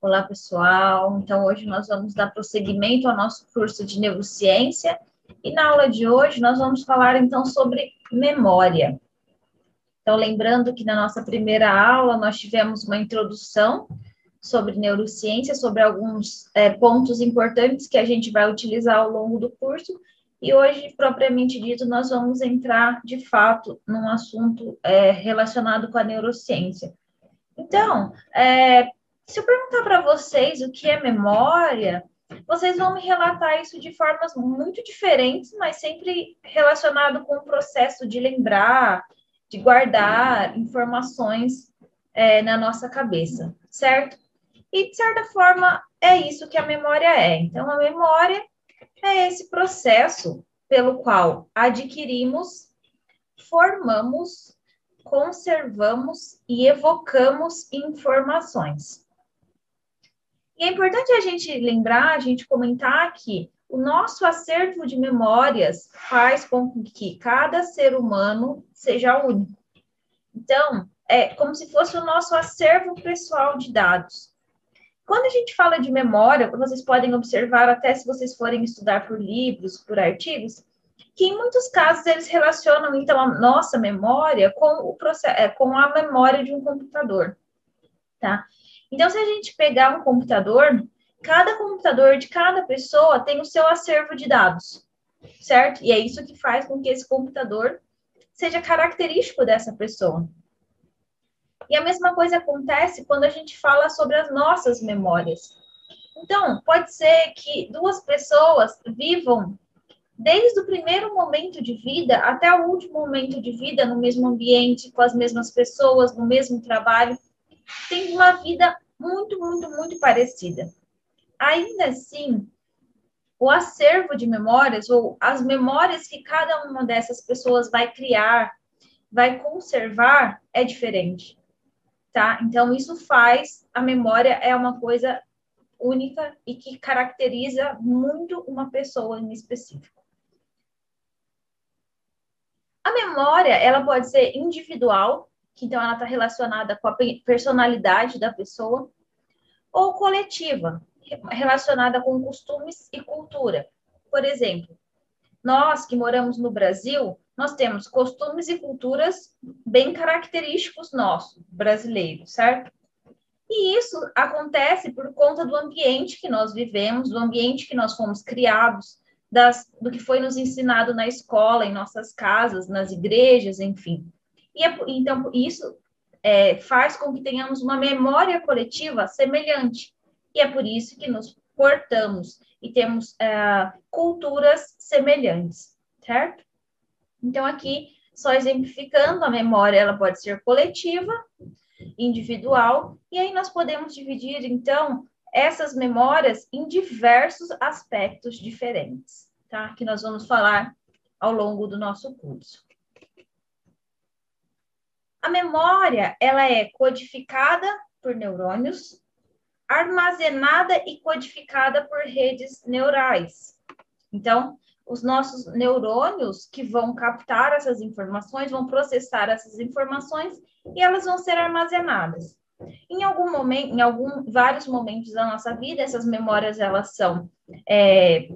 Olá, pessoal. Então, hoje nós vamos dar prosseguimento ao nosso curso de neurociência e na aula de hoje nós vamos falar então sobre memória. Então, lembrando que na nossa primeira aula nós tivemos uma introdução sobre neurociência, sobre alguns é, pontos importantes que a gente vai utilizar ao longo do curso. E hoje, propriamente dito, nós vamos entrar de fato num assunto é, relacionado com a neurociência. Então, é, se eu perguntar para vocês o que é memória, vocês vão me relatar isso de formas muito diferentes, mas sempre relacionado com o processo de lembrar, de guardar informações é, na nossa cabeça, certo? E, de certa forma, é isso que a memória é. Então, a memória é esse processo pelo qual adquirimos, formamos, conservamos e evocamos informações. E é importante a gente lembrar, a gente comentar que o nosso acervo de memórias faz com que cada ser humano seja único. Então, é como se fosse o nosso acervo pessoal de dados. Quando a gente fala de memória, vocês podem observar, até se vocês forem estudar por livros, por artigos, que em muitos casos eles relacionam, então, a nossa memória com, o processo, é, com a memória de um computador, tá? Então, se a gente pegar um computador, cada computador de cada pessoa tem o seu acervo de dados, certo? E é isso que faz com que esse computador seja característico dessa pessoa. E a mesma coisa acontece quando a gente fala sobre as nossas memórias. Então, pode ser que duas pessoas vivam desde o primeiro momento de vida até o último momento de vida no mesmo ambiente, com as mesmas pessoas, no mesmo trabalho tem uma vida muito, muito, muito parecida. Ainda assim, o acervo de memórias, ou as memórias que cada uma dessas pessoas vai criar, vai conservar, é diferente. Tá? Então, isso faz a memória é uma coisa única e que caracteriza muito uma pessoa em específico. A memória, ela pode ser individual, que então ela está relacionada com a personalidade da pessoa, ou coletiva, relacionada com costumes e cultura. Por exemplo, nós que moramos no Brasil, nós temos costumes e culturas bem característicos nossos, brasileiros, certo? E isso acontece por conta do ambiente que nós vivemos, do ambiente que nós fomos criados, das, do que foi nos ensinado na escola, em nossas casas, nas igrejas, enfim. E é, então, isso é, faz com que tenhamos uma memória coletiva semelhante. E é por isso que nos portamos e temos é, culturas semelhantes, certo? Então, aqui, só exemplificando, a memória ela pode ser coletiva, individual, e aí nós podemos dividir, então, essas memórias em diversos aspectos diferentes, tá? Que nós vamos falar ao longo do nosso curso. A memória, ela é codificada por neurônios, armazenada e codificada por redes neurais. Então, os nossos neurônios que vão captar essas informações, vão processar essas informações e elas vão ser armazenadas. Em algum momento, em algum, vários momentos da nossa vida, essas memórias elas são é,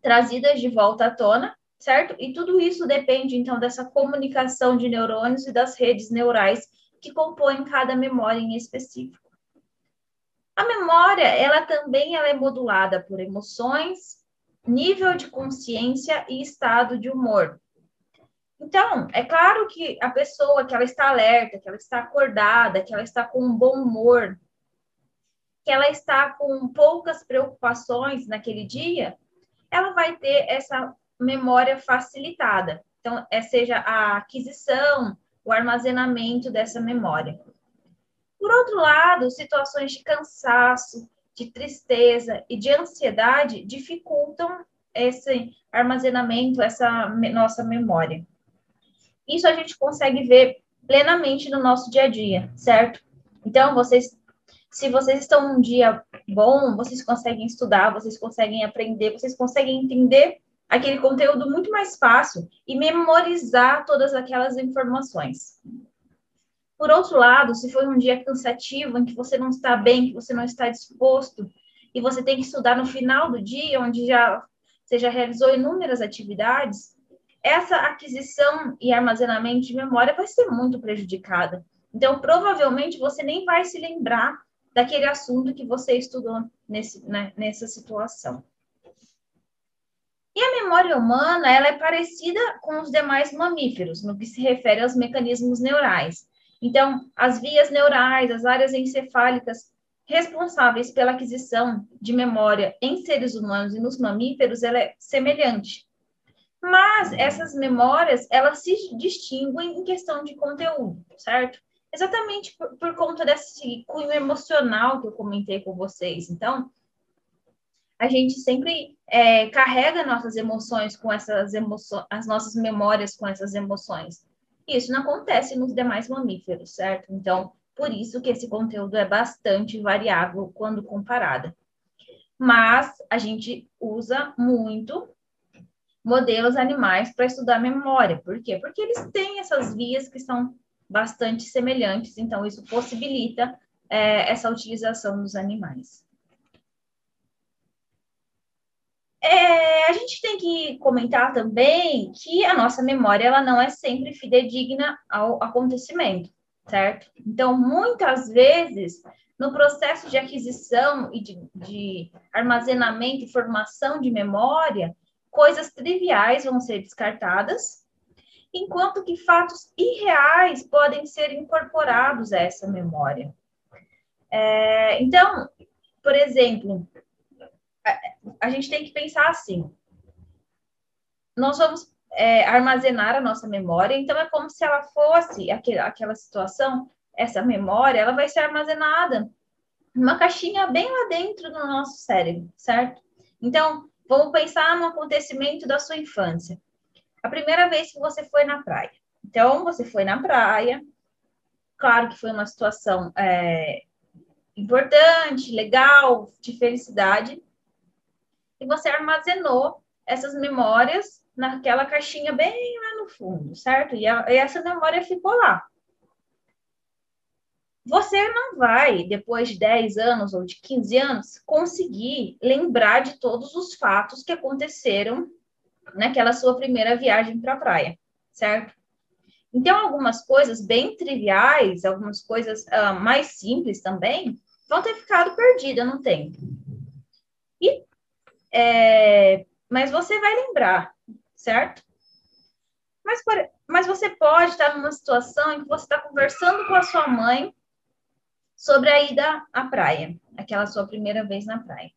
trazidas de volta à tona certo? E tudo isso depende, então, dessa comunicação de neurônios e das redes neurais que compõem cada memória em específico. A memória, ela também ela é modulada por emoções, nível de consciência e estado de humor. Então, é claro que a pessoa que ela está alerta, que ela está acordada, que ela está com um bom humor, que ela está com poucas preocupações naquele dia, ela vai ter essa memória facilitada. Então, é, seja a aquisição, o armazenamento dessa memória. Por outro lado, situações de cansaço, de tristeza e de ansiedade dificultam esse armazenamento, essa nossa memória. Isso a gente consegue ver plenamente no nosso dia a dia, certo? Então, vocês, se vocês estão num dia bom, vocês conseguem estudar, vocês conseguem aprender, vocês conseguem entender aquele conteúdo muito mais fácil e memorizar todas aquelas informações. Por outro lado, se foi um dia cansativo, em que você não está bem, que você não está disposto, e você tem que estudar no final do dia, onde já você já realizou inúmeras atividades, essa aquisição e armazenamento de memória vai ser muito prejudicada. Então, provavelmente, você nem vai se lembrar daquele assunto que você estudou nesse, né, nessa situação. E a memória humana, ela é parecida com os demais mamíferos, no que se refere aos mecanismos neurais. Então, as vias neurais, as áreas encefálicas responsáveis pela aquisição de memória em seres humanos e nos mamíferos, ela é semelhante. Mas essas memórias, elas se distinguem em questão de conteúdo, certo? Exatamente por, por conta desse cunho emocional que eu comentei com vocês. Então, a gente sempre é, carrega nossas emoções com essas emoções, as nossas memórias com essas emoções. Isso não acontece nos demais mamíferos, certo? Então, por isso que esse conteúdo é bastante variável quando comparada. Mas a gente usa muito modelos animais para estudar memória. Por quê? Porque eles têm essas vias que são bastante semelhantes, então isso possibilita é, essa utilização dos animais. É, a gente tem que comentar também que a nossa memória ela não é sempre fidedigna ao acontecimento, certo? Então, muitas vezes, no processo de aquisição e de, de armazenamento e formação de memória, coisas triviais vão ser descartadas, enquanto que fatos irreais podem ser incorporados a essa memória. É, então, por exemplo, a, gente tem que pensar assim: nós vamos é, armazenar a nossa memória, então é como se ela fosse aquele, aquela situação, essa memória, ela vai ser armazenada numa caixinha bem lá dentro do nosso cérebro, certo? Então, Vamos pensar no acontecimento da sua infância. A primeira vez que você foi na praia. Então, você foi na praia. Claro que foi uma situação é, importante, legal, de felicidade. E você armazenou essas memórias naquela caixinha bem lá no fundo, certo? E, a, e essa memória ficou lá. Você não vai, depois de 10 anos ou de 15 anos, conseguir lembrar de todos os fatos que aconteceram naquela sua primeira viagem para a praia, certo? Então, algumas coisas bem triviais, algumas coisas uh, mais simples também, vão ter ficado perdidas no tempo. E, é, mas você vai lembrar, certo? Mas, por, mas você pode estar numa situação em que você está conversando com a sua mãe sobre a ida à praia, aquela sua primeira vez na praia.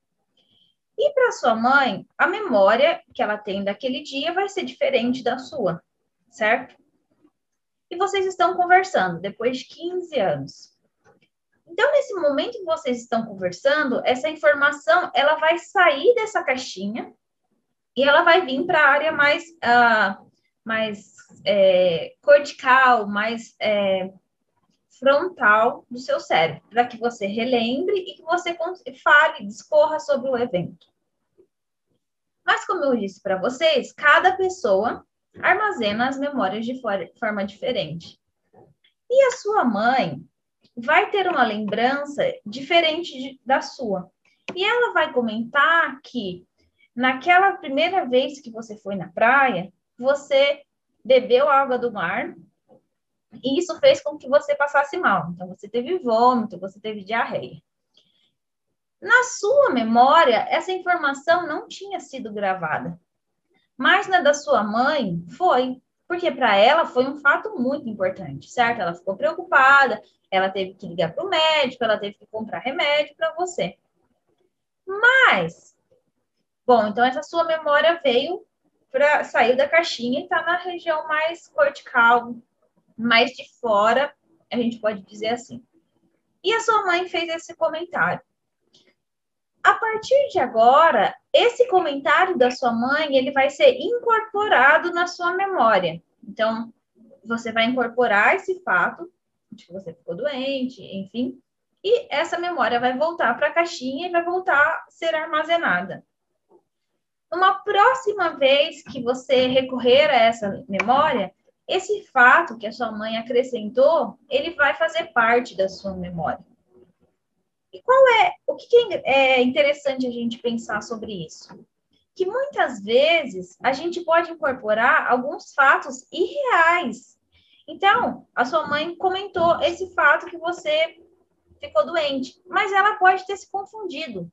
E para sua mãe, a memória que ela tem daquele dia vai ser diferente da sua, certo? E vocês estão conversando depois de 15 anos. Então, nesse momento que vocês estão conversando, essa informação ela vai sair dessa caixinha e ela vai vir para a área mais, uh, mais é, cortical, mais é, frontal do seu cérebro, para que você relembre e que você fale, discorra sobre o evento. Mas, como eu disse para vocês, cada pessoa armazena as memórias de forma diferente. E a sua mãe vai ter uma lembrança diferente de, da sua. E ela vai comentar que naquela primeira vez que você foi na praia, você bebeu água do mar e isso fez com que você passasse mal. Então, você teve vômito, você teve diarreia. Na sua memória, essa informação não tinha sido gravada. Mas na da sua mãe, foi. Porque para ela foi um fato muito importante, certo? Ela ficou preocupada, ela teve que ligar para o médico, ela teve que comprar remédio para você. Mas, bom, então essa sua memória veio para saiu da caixinha e está na região mais cortical, mais de fora, a gente pode dizer assim. E a sua mãe fez esse comentário. A partir de agora, esse comentário da sua mãe, ele vai ser incorporado na sua memória. Então, você vai incorporar esse fato de que você ficou doente, enfim, e essa memória vai voltar para a caixinha e vai voltar a ser armazenada. Uma próxima vez que você recorrer a essa memória, esse fato que a sua mãe acrescentou, ele vai fazer parte da sua memória. E qual é o que é interessante a gente pensar sobre isso? Que muitas vezes a gente pode incorporar alguns fatos irreais. Então, a sua mãe comentou esse fato que você ficou doente, mas ela pode ter se confundido,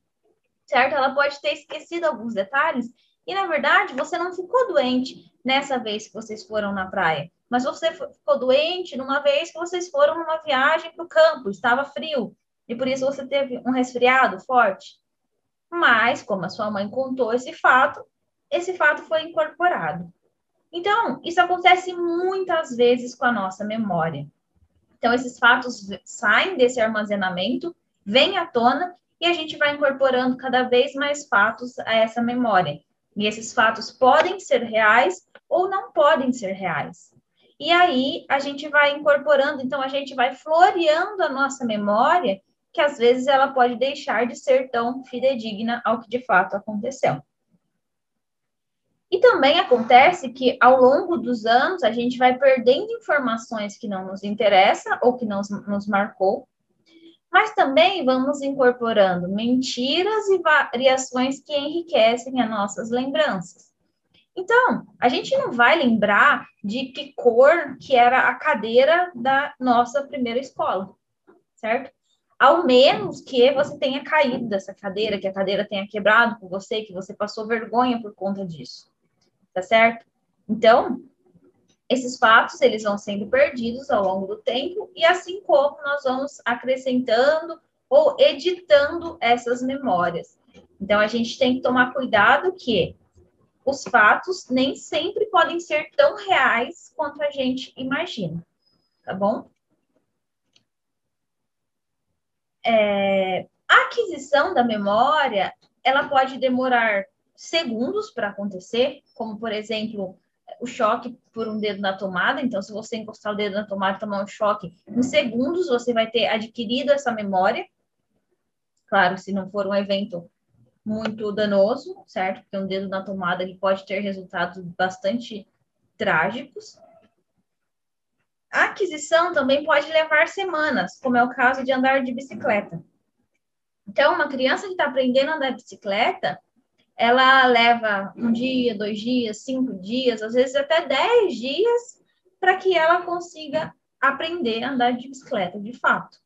certo? Ela pode ter esquecido alguns detalhes e, na verdade, você não ficou doente nessa vez que vocês foram na praia, mas você ficou doente numa vez que vocês foram numa viagem para o campo, estava frio, e por isso você teve um resfriado forte. Mas, como a sua mãe contou esse fato, esse fato foi incorporado. Então, isso acontece muitas vezes com a nossa memória. Então, esses fatos saem desse armazenamento, vêm à tona e a gente vai incorporando cada vez mais fatos a essa memória. E esses fatos podem ser reais ou não podem ser reais. E aí a gente vai incorporando, então a gente vai floreando a nossa memória que às vezes ela pode deixar de ser tão fidedigna ao que de fato aconteceu. E também acontece que ao longo dos anos a gente vai perdendo informações que não nos interessam ou que não nos marcou, mas também vamos incorporando mentiras e variações que enriquecem as nossas lembranças. Então, a gente não vai lembrar de que cor que era a cadeira da nossa primeira escola, certo? ao menos que você tenha caído dessa cadeira, que a cadeira tenha quebrado com você, que você passou vergonha por conta disso. Tá certo? Então, esses fatos eles vão sendo perdidos ao longo do tempo e assim como nós vamos acrescentando ou editando essas memórias. Então a gente tem que tomar cuidado que os fatos nem sempre podem ser tão reais quanto a gente imagina, tá bom? é, a aquisição da memória, ela pode demorar segundos para acontecer, como, por exemplo, o choque por um dedo na tomada. Então, se você encostar o dedo na tomada e tomar um choque, em segundos você vai ter adquirido essa memória. Claro, se não for um evento muito danoso, certo? Porque um dedo na tomada ele pode ter resultados bastante trágicos. A aquisição também pode levar semanas, como é o caso de andar de bicicleta. Então, uma criança que está aprendendo a andar de bicicleta, ela leva um dia, dois dias, cinco dias, às vezes até dez dias, para que ela consiga aprender a andar de bicicleta, de fato.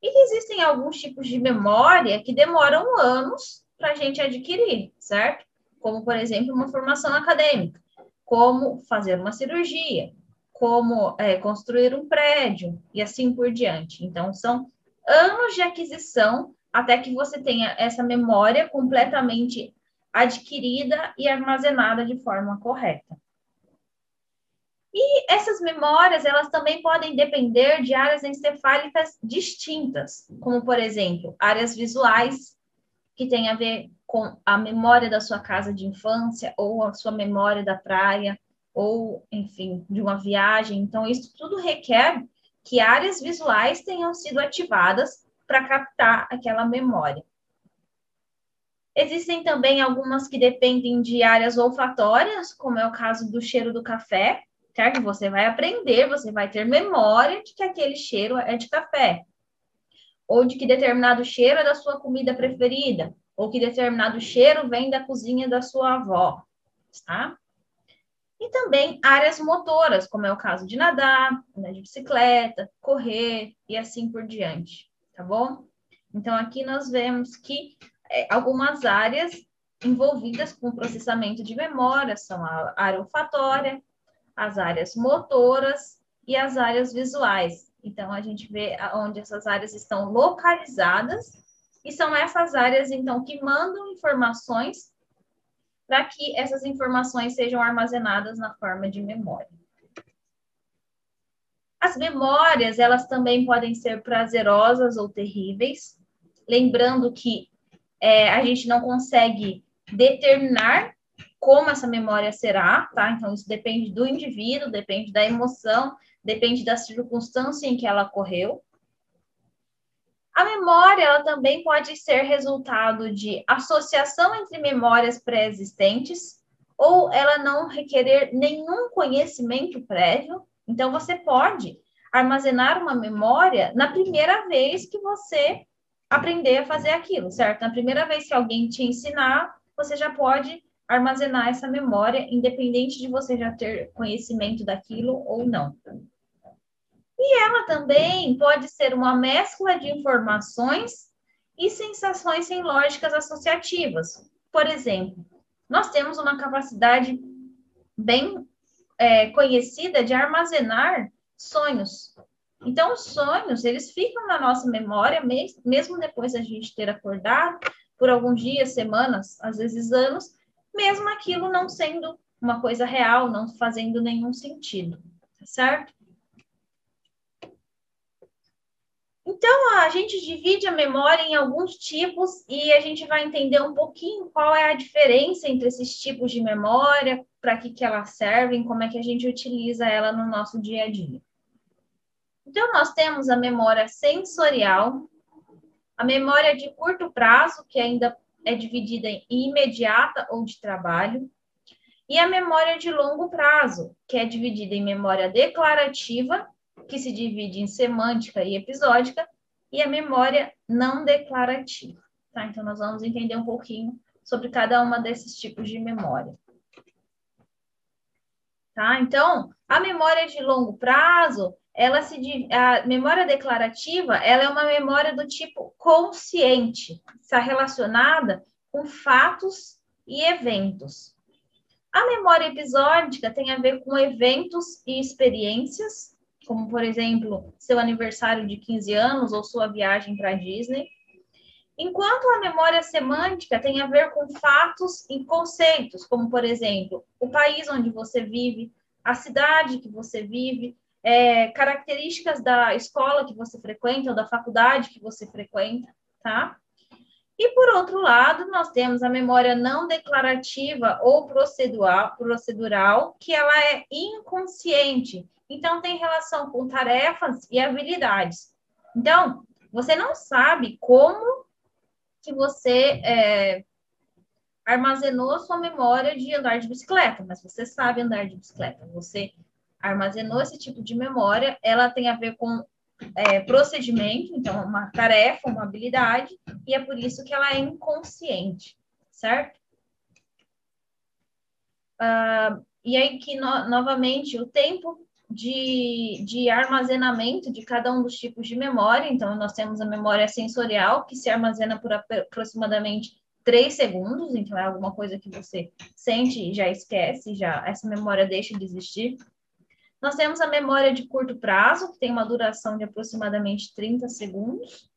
E existem alguns tipos de memória que demoram anos para a gente adquirir, certo? Como, por exemplo, uma formação acadêmica, como fazer uma cirurgia, como é, construir um prédio e assim por diante. Então, são anos de aquisição até que você tenha essa memória completamente adquirida e armazenada de forma correta. E essas memórias, elas também podem depender de áreas encefálicas distintas, como, por exemplo, áreas visuais, que tem a ver com a memória da sua casa de infância ou a sua memória da praia, ou, enfim, de uma viagem. Então, isso tudo requer que áreas visuais tenham sido ativadas para captar aquela memória. Existem também algumas que dependem de áreas olfatórias, como é o caso do cheiro do café, certo? Você vai aprender, você vai ter memória de que aquele cheiro é de café. Ou de que determinado cheiro é da sua comida preferida, ou que determinado cheiro vem da cozinha da sua avó, tá? E também áreas motoras, como é o caso de nadar, andar de bicicleta, correr e assim por diante, tá bom? Então, aqui nós vemos que é, algumas áreas envolvidas com processamento de memória são a área olfatória, as áreas motoras e as áreas visuais. Então, a gente vê onde essas áreas estão localizadas, e são essas áreas, então, que mandam informações para que essas informações sejam armazenadas na forma de memória. As memórias, elas também podem ser prazerosas ou terríveis, lembrando que é, a gente não consegue determinar como essa memória será, tá? Então, isso depende do indivíduo, depende da emoção, depende da circunstância em que ela ocorreu. A memória ela também pode ser resultado de associação entre memórias pré-existentes, ou ela não requerer nenhum conhecimento prévio. Então, você pode armazenar uma memória na primeira vez que você aprender a fazer aquilo, certo? Na primeira vez que alguém te ensinar, você já pode armazenar essa memória, independente de você já ter conhecimento daquilo ou não. E ela também pode ser uma mescla de informações e sensações sem lógicas associativas. Por exemplo, nós temos uma capacidade bem é, conhecida de armazenar sonhos. Então, os sonhos, eles ficam na nossa memória, mesmo depois da gente ter acordado, por alguns dias, semanas, às vezes anos, mesmo aquilo não sendo uma coisa real, não fazendo nenhum sentido, tá certo? Então, a gente divide a memória em alguns tipos e a gente vai entender um pouquinho qual é a diferença entre esses tipos de memória, para que, que elas servem, como é que a gente utiliza ela no nosso dia a dia. Então, nós temos a memória sensorial, a memória de curto prazo, que ainda é dividida em imediata ou de trabalho, e a memória de longo prazo, que é dividida em memória declarativa, que se divide em semântica e episódica, e a memória não declarativa. Tá? Então, nós vamos entender um pouquinho sobre cada uma desses tipos de memória. Tá? Então, a memória de longo prazo, ela se a memória declarativa, ela é uma memória do tipo consciente, está relacionada com fatos e eventos. A memória episódica tem a ver com eventos e experiências, como por exemplo, seu aniversário de 15 anos ou sua viagem para Disney. Enquanto a memória semântica tem a ver com fatos e conceitos, como por exemplo, o país onde você vive, a cidade que você vive, é, características da escola que você frequenta ou da faculdade que você frequenta, tá? E por outro lado, nós temos a memória não declarativa ou procedural, procedural, que ela é inconsciente. Então tem relação com tarefas e habilidades. Então, você não sabe como que você é, armazenou sua memória de andar de bicicleta, mas você sabe andar de bicicleta. Você armazenou esse tipo de memória, ela tem a ver com é, procedimento, então uma tarefa, uma habilidade, e é por isso que ela é inconsciente, certo? Uh, e aí que, no, novamente, o tempo de, de armazenamento de cada um dos tipos de memória, então nós temos a memória sensorial, que se armazena por aproximadamente 3 segundos, então é alguma coisa que você sente e já esquece, já essa memória deixa de existir. Nós temos a memória de curto prazo, que tem uma duração de aproximadamente 30 segundos,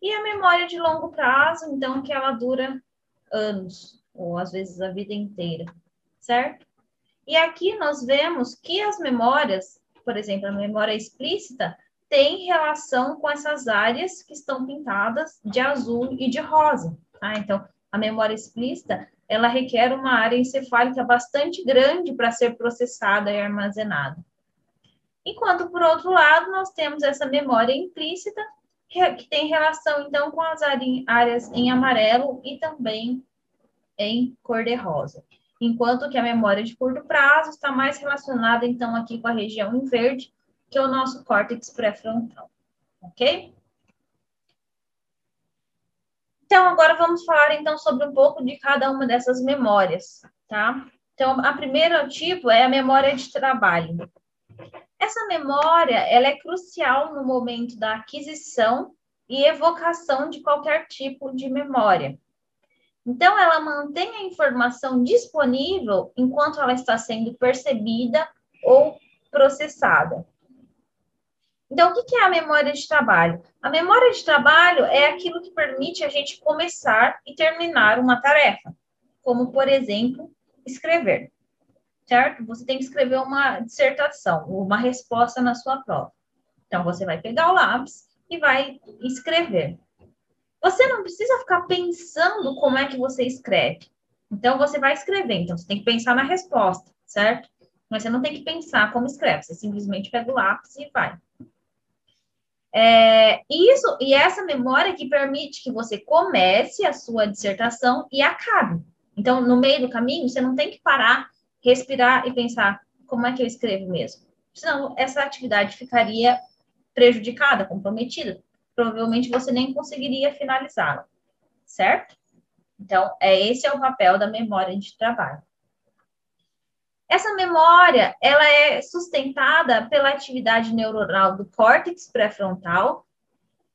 e a memória de longo prazo, então, que ela dura anos, ou às vezes a vida inteira, certo? E aqui nós vemos que as memórias, por exemplo, a memória explícita, tem relação com essas áreas que estão pintadas de azul e de rosa. Tá? Então, a memória explícita, ela requer uma área encefálica bastante grande para ser processada e armazenada. Enquanto, por outro lado, nós temos essa memória implícita, que tem relação, então, com as áreas em amarelo e também em cor-de-rosa. Enquanto que a memória de curto prazo está mais relacionada, então, aqui com a região em verde, que é o nosso córtex pré-frontal. Ok? Então, agora vamos falar, então, sobre um pouco de cada uma dessas memórias, tá? Então, a primeira tipo é a memória de trabalho. Essa memória, ela é crucial no momento da aquisição e evocação de qualquer tipo de memória. Então, ela mantém a informação disponível enquanto ela está sendo percebida ou processada. Então, o que é a memória de trabalho? A memória de trabalho é aquilo que permite a gente começar e terminar uma tarefa, como, por exemplo, escrever certo? Você tem que escrever uma dissertação, uma resposta na sua prova. Então, você vai pegar o lápis e vai escrever. Você não precisa ficar pensando como é que você escreve. Então, você vai escrever. Então, você tem que pensar na resposta, certo? Mas você não tem que pensar como escreve. Você simplesmente pega o lápis e vai. É, isso e essa memória que permite que você comece a sua dissertação e acabe. Então, no meio do caminho, você não tem que parar respirar e pensar como é que eu escrevo mesmo. Senão, essa atividade ficaria prejudicada, comprometida. Provavelmente você nem conseguiria finalizá-la, certo? Então, é esse é o papel da memória de trabalho. Essa memória, ela é sustentada pela atividade neuronal do córtex pré-frontal,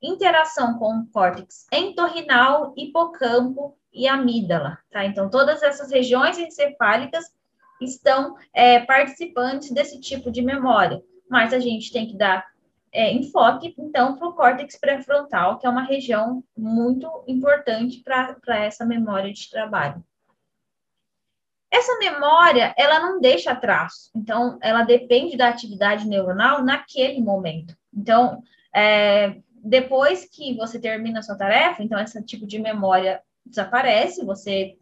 interação com o córtex entorrinal, hipocampo e amígdala, tá? Então, todas essas regiões encefálicas estão é, participantes desse tipo de memória, mas a gente tem que dar é, enfoque, então, para o córtex pré-frontal, que é uma região muito importante para essa memória de trabalho. Essa memória, ela não deixa traço, então, ela depende da atividade neuronal naquele momento. Então, é, depois que você termina a sua tarefa, então, esse tipo de memória desaparece, você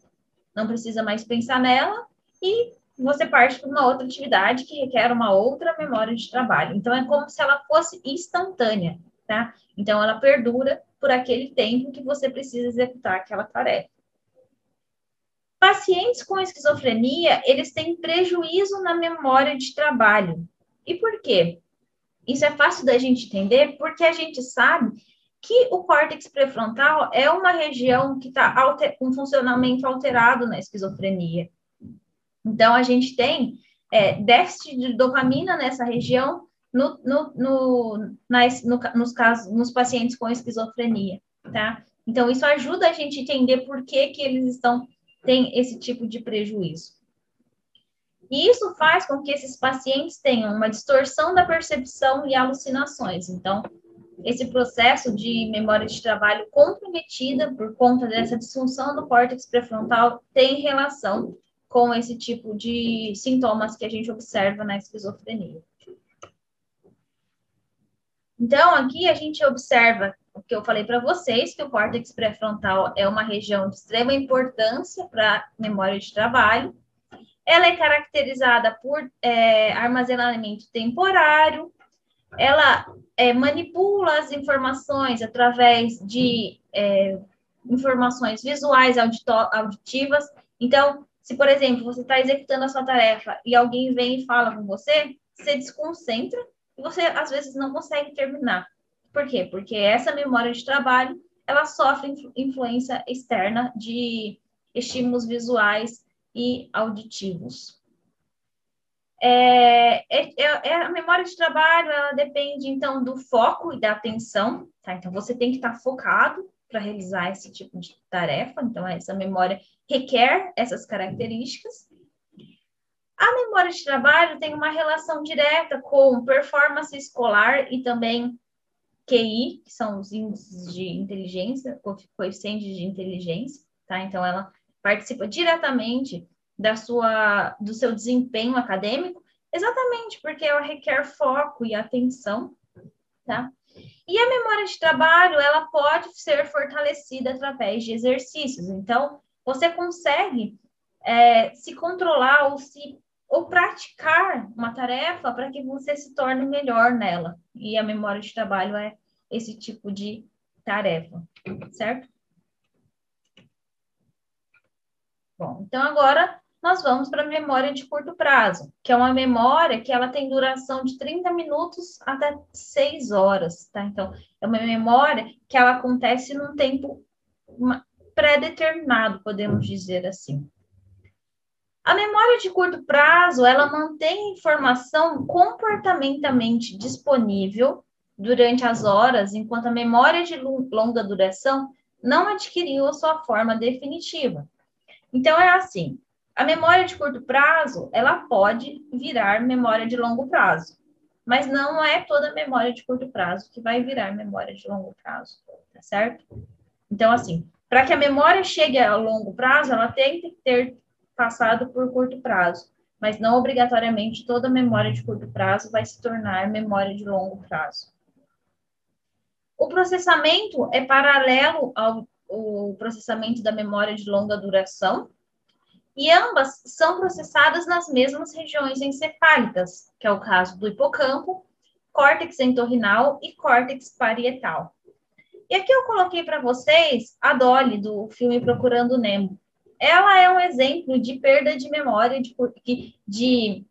não precisa mais pensar nela e você parte para uma outra atividade que requer uma outra memória de trabalho. Então, é como se ela fosse instantânea, tá? Então, ela perdura por aquele tempo que você precisa executar aquela tarefa. Pacientes com esquizofrenia, eles têm prejuízo na memória de trabalho. E por quê? Isso é fácil da gente entender porque a gente sabe que o córtex pré-frontal é uma região que está com funcionamento alterado na esquizofrenia. Então, a gente tem é, déficit de dopamina nessa região no, no, no, nas, no, nos casos, nos pacientes com esquizofrenia, tá? Então, isso ajuda a gente a entender por que, que eles estão, têm esse tipo de prejuízo. E isso faz com que esses pacientes tenham uma distorção da percepção e alucinações. Então, esse processo de memória de trabalho comprometida por conta dessa disfunção do córtex pré-frontal tem relação com esse tipo de sintomas que a gente observa na esquizofrenia. Então, aqui a gente observa o que eu falei para vocês, que o córtex pré-frontal é uma região de extrema importância para memória de trabalho. Ela é caracterizada por é, armazenamento temporário, ela é, manipula as informações através de é, informações visuais, auditivas. Então, se, por exemplo, você está executando a sua tarefa e alguém vem e fala com você, você desconcentra e você, às vezes, não consegue terminar. Por quê? Porque essa memória de trabalho, ela sofre influência externa de estímulos visuais e auditivos. É, é, é, é, a memória de trabalho, ela depende, então, do foco e da atenção, tá? Então, você tem que estar focado para realizar esse tipo de tarefa, então, essa memória requer essas características. A memória de trabalho tem uma relação direta com performance escolar e também QI, que são os índices de inteligência, coeficientes de inteligência, tá? Então, ela participa diretamente da sua, do seu desempenho acadêmico, exatamente porque ela requer foco e atenção, tá? E a memória de trabalho, ela pode ser fortalecida através de exercícios. Então, você consegue é, se controlar ou se ou praticar uma tarefa para que você se torne melhor nela. E a memória de trabalho é esse tipo de tarefa, certo? Bom, então agora nós vamos para a memória de curto prazo, que é uma memória que ela tem duração de 30 minutos até 6 horas, tá? Então, é uma memória que ela acontece num tempo pré-determinado, podemos dizer assim. A memória de curto prazo, ela mantém informação comportamentalmente disponível durante as horas, enquanto a memória de longa duração não adquiriu a sua forma definitiva. Então, é assim, a memória de curto prazo, ela pode virar memória de longo prazo, mas não é toda memória de curto prazo que vai virar memória de longo prazo, tá certo? Então, assim, para que a memória chegue a longo prazo, ela tem que ter passado por curto prazo, mas não obrigatoriamente toda memória de curto prazo vai se tornar memória de longo prazo. O processamento é paralelo ao, ao processamento da memória de longa duração, e ambas são processadas nas mesmas regiões encefálicas, que é o caso do hipocampo, córtex entorrinal e córtex parietal. E aqui eu coloquei para vocês a Dolly do filme Procurando Nemo. ela é um exemplo de perda de memória, de, de,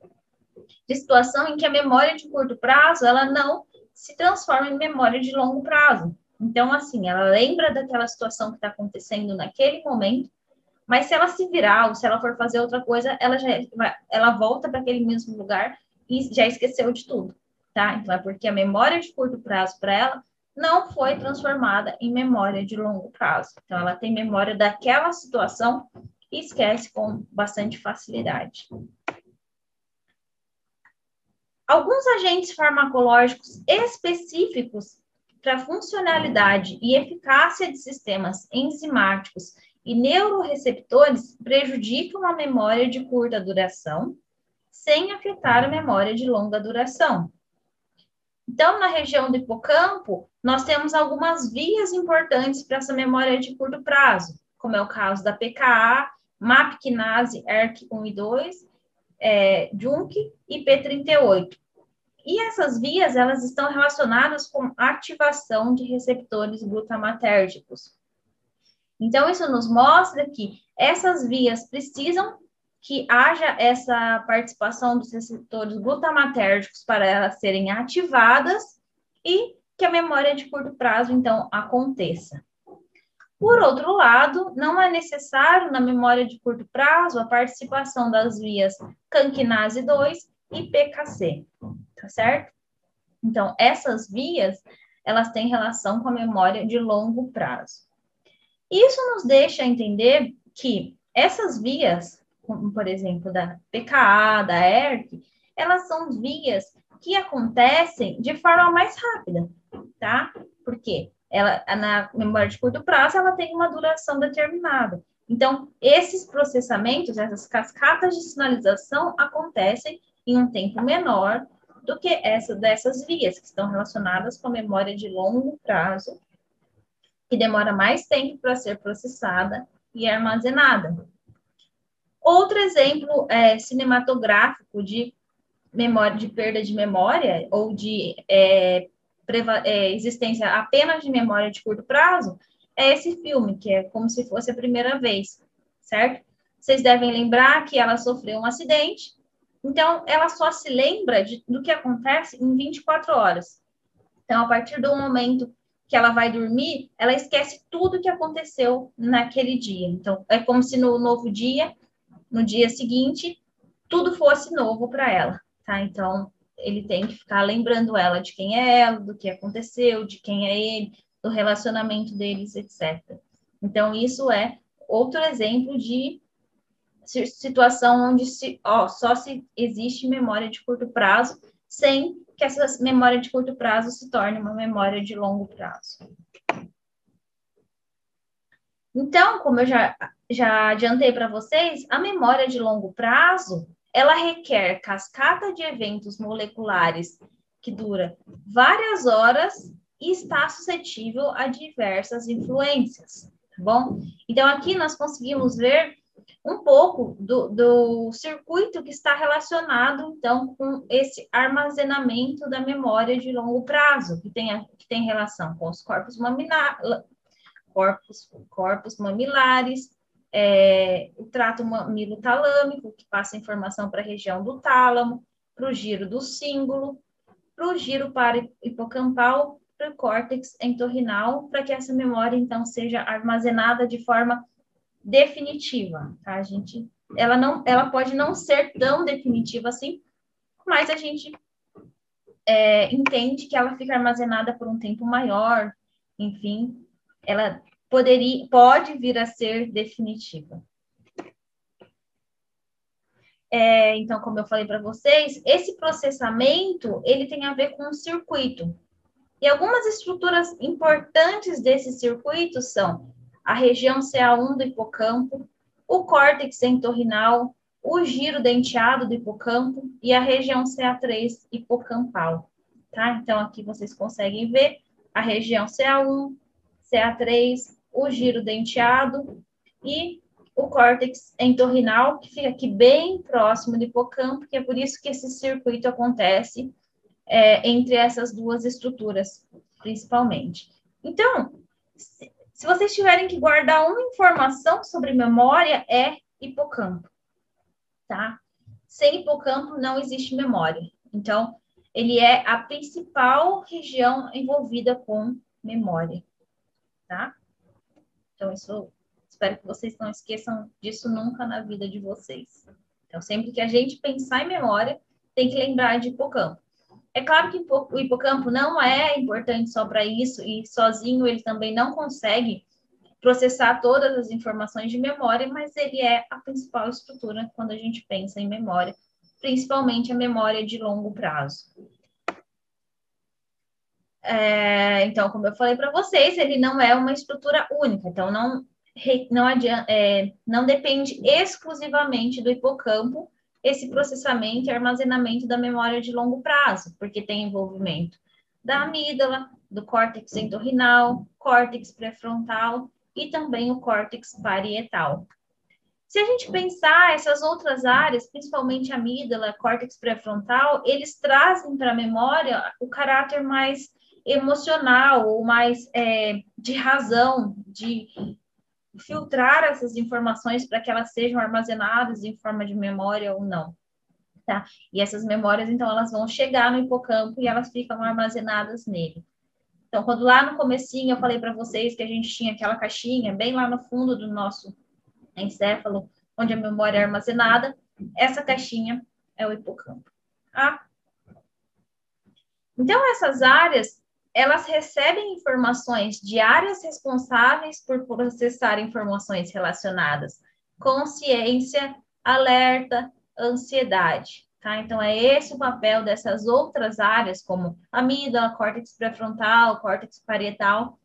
de, situação em que a memória de curto prazo, ela não se transforma em memória de longo prazo. Então, assim, ela lembra daquela situação que está acontecendo naquele momento, mas se ela se virar ou se ela for fazer outra coisa, ela já ela volta para aquele mesmo lugar e já esqueceu de tudo, tá? Então é porque a memória de curto prazo para ela não foi transformada em memória de longo prazo. Então ela tem memória daquela situação e esquece com bastante facilidade. Alguns agentes farmacológicos específicos para funcionalidade e eficácia de sistemas enzimáticos e neuroreceptores prejudicam a memória de curta duração, sem afetar a memória de longa duração. Então, na região do hipocampo, nós temos algumas vias importantes para essa memória de curto prazo, como é o caso da PKA, MAP-kinase ERK1 e 2, é, JUNC e P38. E essas vias, elas estão relacionadas com ativação de receptores glutamatérgicos. Então, isso nos mostra que essas vias precisam que haja essa participação dos receptores glutamatérgicos para elas serem ativadas e que a memória de curto prazo, então, aconteça. Por outro lado, não é necessário na memória de curto prazo a participação das vias canquinase 2 e PKC tá certo? Então, essas vias, elas têm relação com a memória de longo prazo. Isso nos deixa entender que essas vias, como por exemplo da PKA, da ERC, elas são vias que acontecem de forma mais rápida, tá? Porque ela na memória de curto prazo ela tem uma duração determinada. Então, esses processamentos, essas cascatas de sinalização acontecem em um tempo menor do que essa dessas vias, que estão relacionadas com a memória de longo prazo, que demora mais tempo para ser processada e armazenada. Outro exemplo é, cinematográfico de memória, de perda de memória ou de é, é, existência apenas de memória de curto prazo é esse filme, que é como se fosse a primeira vez, certo? Vocês devem lembrar que ela sofreu um acidente então, ela só se lembra de, do que acontece em 24 horas. Então, a partir do momento que ela vai dormir, ela esquece tudo que aconteceu naquele dia. Então, é como se no novo dia, no dia seguinte, tudo fosse novo para ela, tá? Então, ele tem que ficar lembrando ela de quem é ela, do que aconteceu, de quem é ele, do relacionamento deles, etc. Então, isso é outro exemplo de situação onde se, ó, só se existe memória de curto prazo, sem que essa memória de curto prazo se torne uma memória de longo prazo. Então, como eu já, já adiantei para vocês, a memória de longo prazo, ela requer cascata de eventos moleculares que dura várias horas e está suscetível a diversas influências, tá bom? Então, aqui nós conseguimos ver um pouco do, do circuito que está relacionado, então, com esse armazenamento da memória de longo prazo, que tem, que tem relação com os corpos, mamila, corpos, corpos mamilares, é, o trato mamilo-talâmico, que passa informação para a região do tálamo, para o giro do símbolo, para o giro para hipocampal, para o córtex entorrinal, para que essa memória, então, seja armazenada de forma definitiva, tá? A gente, ela não, ela pode não ser tão definitiva assim, mas a gente é, entende que ela fica armazenada por um tempo maior, enfim, ela poderia, pode vir a ser definitiva. É, então, como eu falei para vocês, esse processamento ele tem a ver com o circuito. E algumas estruturas importantes desse circuito são a região CA1 do hipocampo, o córtex entorrinal, o giro denteado do hipocampo e a região CA3 hipocampal, tá? Então, aqui vocês conseguem ver a região CA1, CA3, o giro denteado e o córtex entorrinal, que fica aqui bem próximo do hipocampo, que é por isso que esse circuito acontece é, entre essas duas estruturas, principalmente. Então, Se vocês tiverem que guardar uma informação sobre memória, é hipocampo, tá? Sem hipocampo não existe memória. Então, ele é a principal região envolvida com memória, tá? Então, isso, espero que vocês não esqueçam disso nunca na vida de vocês. Então, sempre que a gente pensar em memória, tem que lembrar de hipocampo. É claro que o hipocampo não é importante só para isso, e sozinho ele também não consegue processar todas as informações de memória, mas ele é a principal estrutura quando a gente pensa em memória, principalmente a memória de longo prazo. É, então, como eu falei para vocês, ele não é uma estrutura única, então não, não, adianta, é, não depende exclusivamente do hipocampo esse processamento e armazenamento da memória de longo prazo, porque tem envolvimento da amígdala, do córtex entorrinal, córtex pré-frontal e também o córtex parietal. Se a gente pensar essas outras áreas, principalmente a amígdala, córtex pré-frontal, eles trazem para a memória o caráter mais emocional ou mais é, de razão, de filtrar essas informações para que elas sejam armazenadas em forma de memória ou não. Tá? E essas memórias, então, elas vão chegar no hipocampo e elas ficam armazenadas nele. Então, quando lá no comecinho eu falei para vocês que a gente tinha aquela caixinha bem lá no fundo do nosso encéfalo, onde a memória é armazenada, essa caixinha é o hipocampo. Tá? Então, essas áreas, elas recebem informações de áreas responsáveis por processar informações relacionadas consciência, alerta, ansiedade. Tá? Então, é esse o papel dessas outras áreas, como amígdala, córtex pré-frontal, córtex parietal,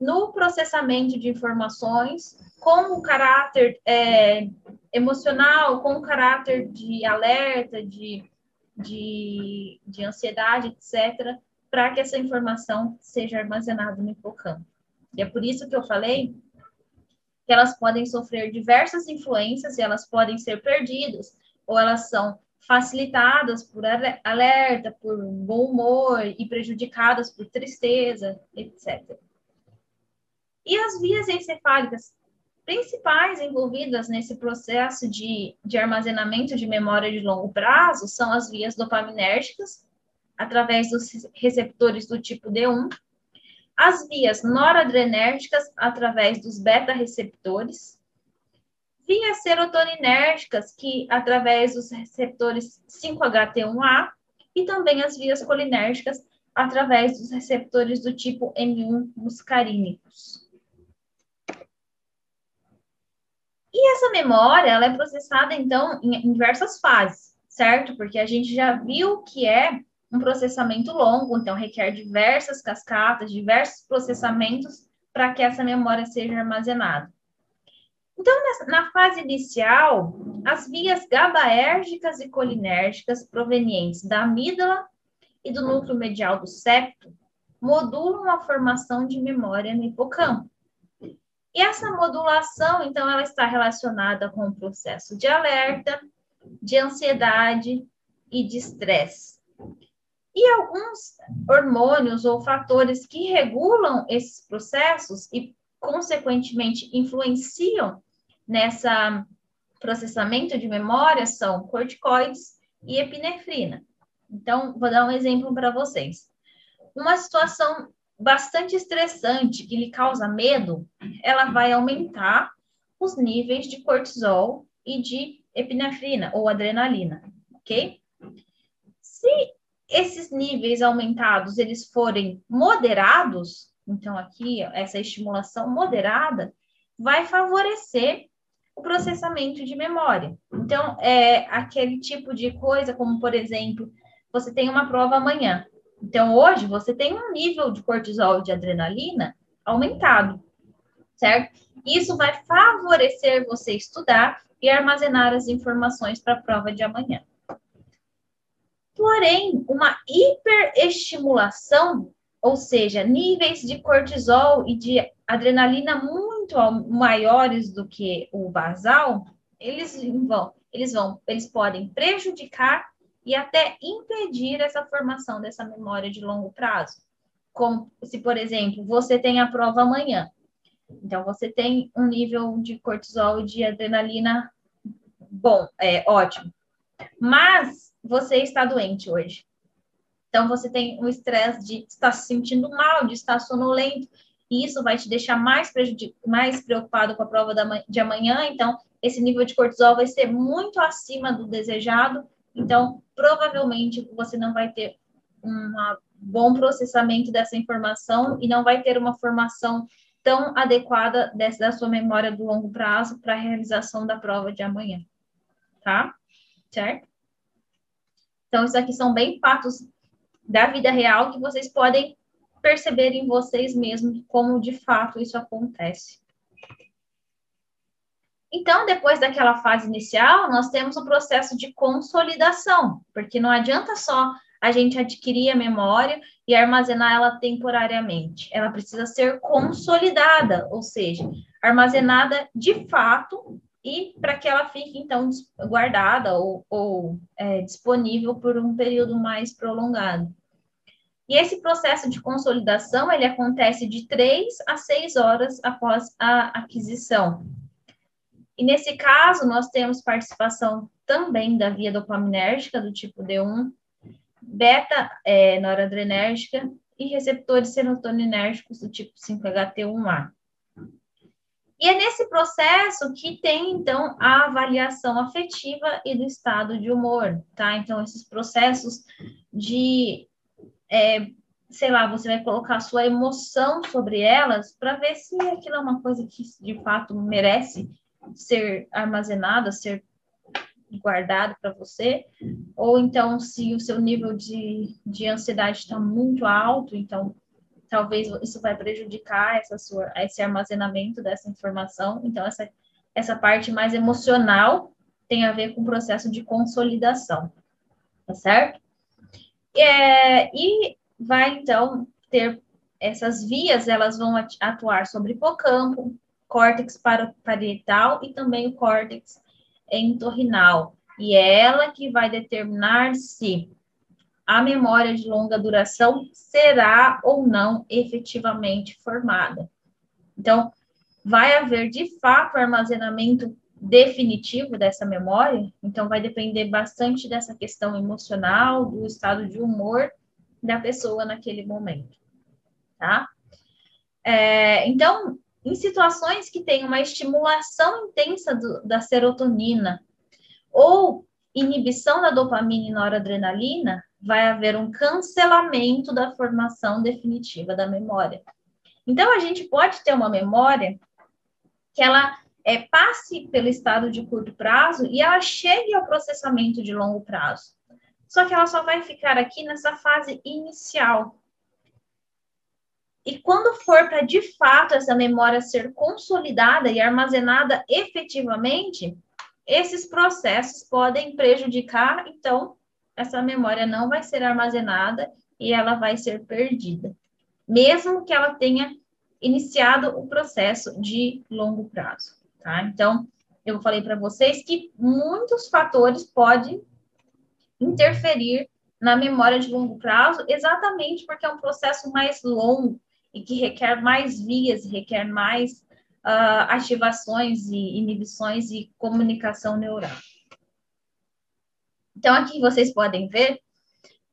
no processamento de informações com o caráter é, emocional, com o caráter de alerta, de, de, de ansiedade, etc., para que essa informação seja armazenada no hipocampo. E é por isso que eu falei que elas podem sofrer diversas influências e elas podem ser perdidas, ou elas são facilitadas por alerta, por bom humor e prejudicadas por tristeza, etc. E as vias encefálicas principais envolvidas nesse processo de, de armazenamento de memória de longo prazo são as vias dopaminérgicas, através dos receptores do tipo D1, as vias noradrenérgicas através dos beta-receptores, vias serotoninérgicas, que através dos receptores 5-HT1A, e também as vias colinérgicas através dos receptores do tipo M1 muscarínicos. E essa memória, ela é processada, então, em diversas fases, certo? Porque a gente já viu que é um processamento longo, então requer diversas cascatas, diversos processamentos para que essa memória seja armazenada. Então, na fase inicial, as vias GABAérgicas e colinérgicas provenientes da amígdala e do núcleo medial do septo modulam a formação de memória no hipocampo. E essa modulação, então, ela está relacionada com o processo de alerta, de ansiedade e de estresse. E alguns hormônios ou fatores que regulam esses processos e, consequentemente, influenciam nessa processamento de memória são corticoides e epinefrina. Então, vou dar um exemplo para vocês. Uma situação bastante estressante que lhe causa medo, ela vai aumentar os níveis de cortisol e de epinefrina ou adrenalina, ok? Se esses níveis aumentados eles forem moderados, então aqui essa estimulação moderada vai favorecer o processamento de memória. Então, é aquele tipo de coisa, como por exemplo, você tem uma prova amanhã. Então, hoje você tem um nível de cortisol e de adrenalina aumentado, certo? Isso vai favorecer você estudar e armazenar as informações para a prova de amanhã. Porém, uma hiperestimulação, ou seja, níveis de cortisol e de adrenalina muito maiores do que o basal, eles vão, eles vão, eles podem prejudicar e até impedir essa formação dessa memória de longo prazo. Como se, por exemplo, você tem a prova amanhã. Então, você tem um nível de cortisol e de adrenalina bom, é ótimo. Mas você está doente hoje. Então, você tem o estresse de estar se sentindo mal, de estar sonolento, e isso vai te deixar mais, mais preocupado com a prova de amanhã. Então, esse nível de cortisol vai ser muito acima do desejado. Então, provavelmente, você não vai ter um bom processamento dessa informação e não vai ter uma formação tão adequada dessa, da sua memória do longo prazo para a realização da prova de amanhã. Tá? Certo? Então, isso aqui são bem fatos da vida real que vocês podem perceber em vocês mesmos como de fato isso acontece. Então, depois daquela fase inicial, nós temos o processo de consolidação, porque não adianta só a gente adquirir a memória e armazenar ela temporariamente. Ela precisa ser consolidada, ou seja, armazenada de fato e para que ela fique, então, guardada ou, ou é, disponível por um período mais prolongado. E esse processo de consolidação, ele acontece de três a seis horas após a aquisição. E nesse caso, nós temos participação também da via dopaminérgica do tipo D1, beta é, noradrenérgica e receptores serotoninérgicos do tipo 5-HT1A. E é nesse processo que tem, então, a avaliação afetiva e do estado de humor, tá? Então, esses processos de, é, sei lá, você vai colocar sua emoção sobre elas para ver se aquilo é uma coisa que, de fato, merece ser armazenada, ser guardado para você, ou então se o seu nível de, de ansiedade está muito alto, então talvez isso vai prejudicar essa sua, esse armazenamento dessa informação. Então, essa, essa parte mais emocional tem a ver com o processo de consolidação, tá certo? É, e vai, então, ter essas vias, elas vão atuar sobre hipocampo, córtex parietal e também o córtex entorrinal. E é ela que vai determinar se a memória de longa duração será ou não efetivamente formada. Então, vai haver de fato armazenamento definitivo dessa memória, então vai depender bastante dessa questão emocional, do estado de humor da pessoa naquele momento, tá? É, então, em situações que tem uma estimulação intensa do, da serotonina ou inibição da dopamina e noradrenalina, vai haver um cancelamento da formação definitiva da memória. Então, a gente pode ter uma memória que ela é, passe pelo estado de curto prazo e ela chegue ao processamento de longo prazo. Só que ela só vai ficar aqui nessa fase inicial. E quando for para de fato essa memória ser consolidada e armazenada efetivamente, esses processos podem prejudicar, então, essa memória não vai ser armazenada e ela vai ser perdida, mesmo que ela tenha iniciado o processo de longo prazo, tá? Então, eu falei para vocês que muitos fatores podem interferir na memória de longo prazo, exatamente porque é um processo mais longo e que requer mais vias, requer mais uh, ativações e inibições e comunicação neural. Então, aqui vocês podem ver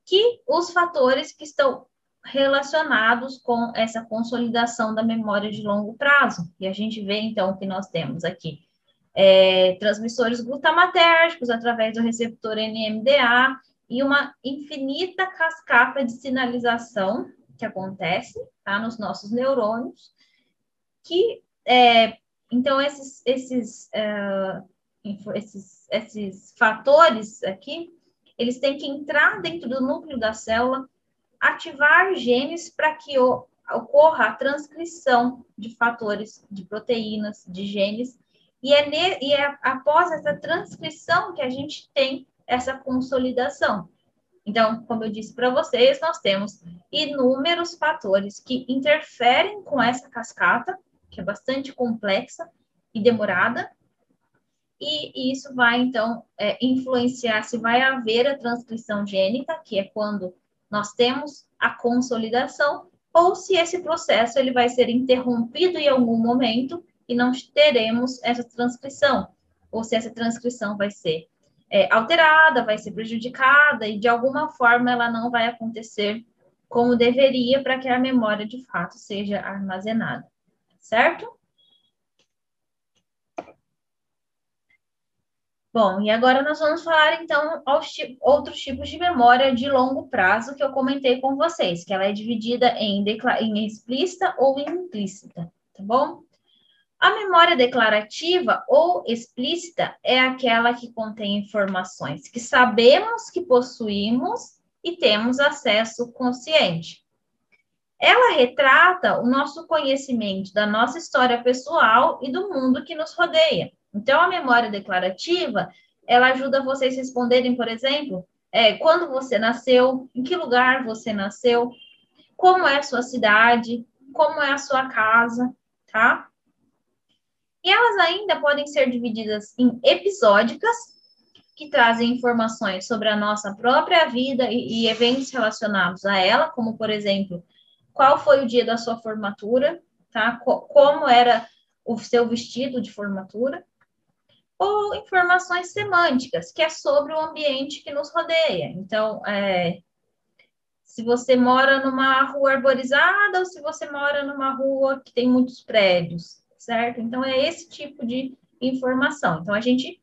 que os fatores que estão relacionados com essa consolidação da memória de longo prazo. E a gente vê, então, que nós temos aqui é, transmissores glutamatérgicos através do receptor NMDA e uma infinita cascata de sinalização que acontece tá, nos nossos neurônios, que, é, então, esses, esses uh, esses, esses fatores aqui, eles têm que entrar dentro do núcleo da célula, ativar genes para que o, ocorra a transcrição de fatores, de proteínas, de genes, e é, ne, e é após essa transcrição que a gente tem essa consolidação. Então, como eu disse para vocês, nós temos inúmeros fatores que interferem com essa cascata, que é bastante complexa e demorada, e isso vai, então, é, influenciar se vai haver a transcrição gênica, que é quando nós temos a consolidação, ou se esse processo ele vai ser interrompido em algum momento e não teremos essa transcrição, ou se essa transcrição vai ser é, alterada, vai ser prejudicada e de alguma forma ela não vai acontecer como deveria para que a memória de fato seja armazenada, certo? Bom, e agora nós vamos falar então aos outros tipos de memória de longo prazo que eu comentei com vocês, que ela é dividida em, em explícita ou implícita, tá bom? A memória declarativa ou explícita é aquela que contém informações que sabemos que possuímos e temos acesso consciente. Ela retrata o nosso conhecimento da nossa história pessoal e do mundo que nos rodeia. Então, a memória declarativa, ela ajuda vocês a responderem, por exemplo, é, quando você nasceu, em que lugar você nasceu, como é a sua cidade, como é a sua casa, tá? E elas ainda podem ser divididas em episódicas, que trazem informações sobre a nossa própria vida e, e eventos relacionados a ela, como, por exemplo, qual foi o dia da sua formatura, tá? Como era o seu vestido de formatura ou informações semânticas, que é sobre o ambiente que nos rodeia. Então, é, se você mora numa rua arborizada ou se você mora numa rua que tem muitos prédios, certo? Então, é esse tipo de informação. Então, a gente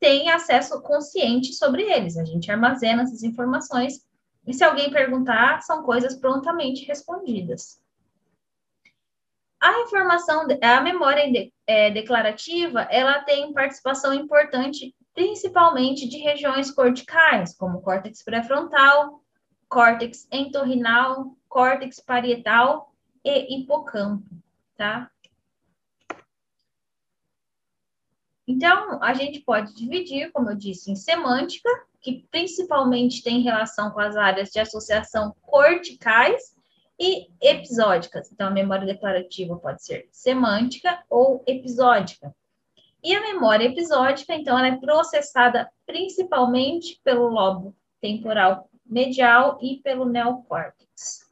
tem acesso consciente sobre eles, a gente armazena essas informações e se alguém perguntar, são coisas prontamente respondidas. A informação, a memória é, declarativa, ela tem participação importante, principalmente de regiões corticais, como córtex pré-frontal, córtex entorrinal, córtex parietal e hipocampo, tá? Então, a gente pode dividir, como eu disse, em semântica, que principalmente tem relação com as áreas de associação corticais, e episódicas. Então, a memória declarativa pode ser semântica ou episódica. E a memória episódica, então, ela é processada principalmente pelo lobo temporal medial e pelo neocórtex.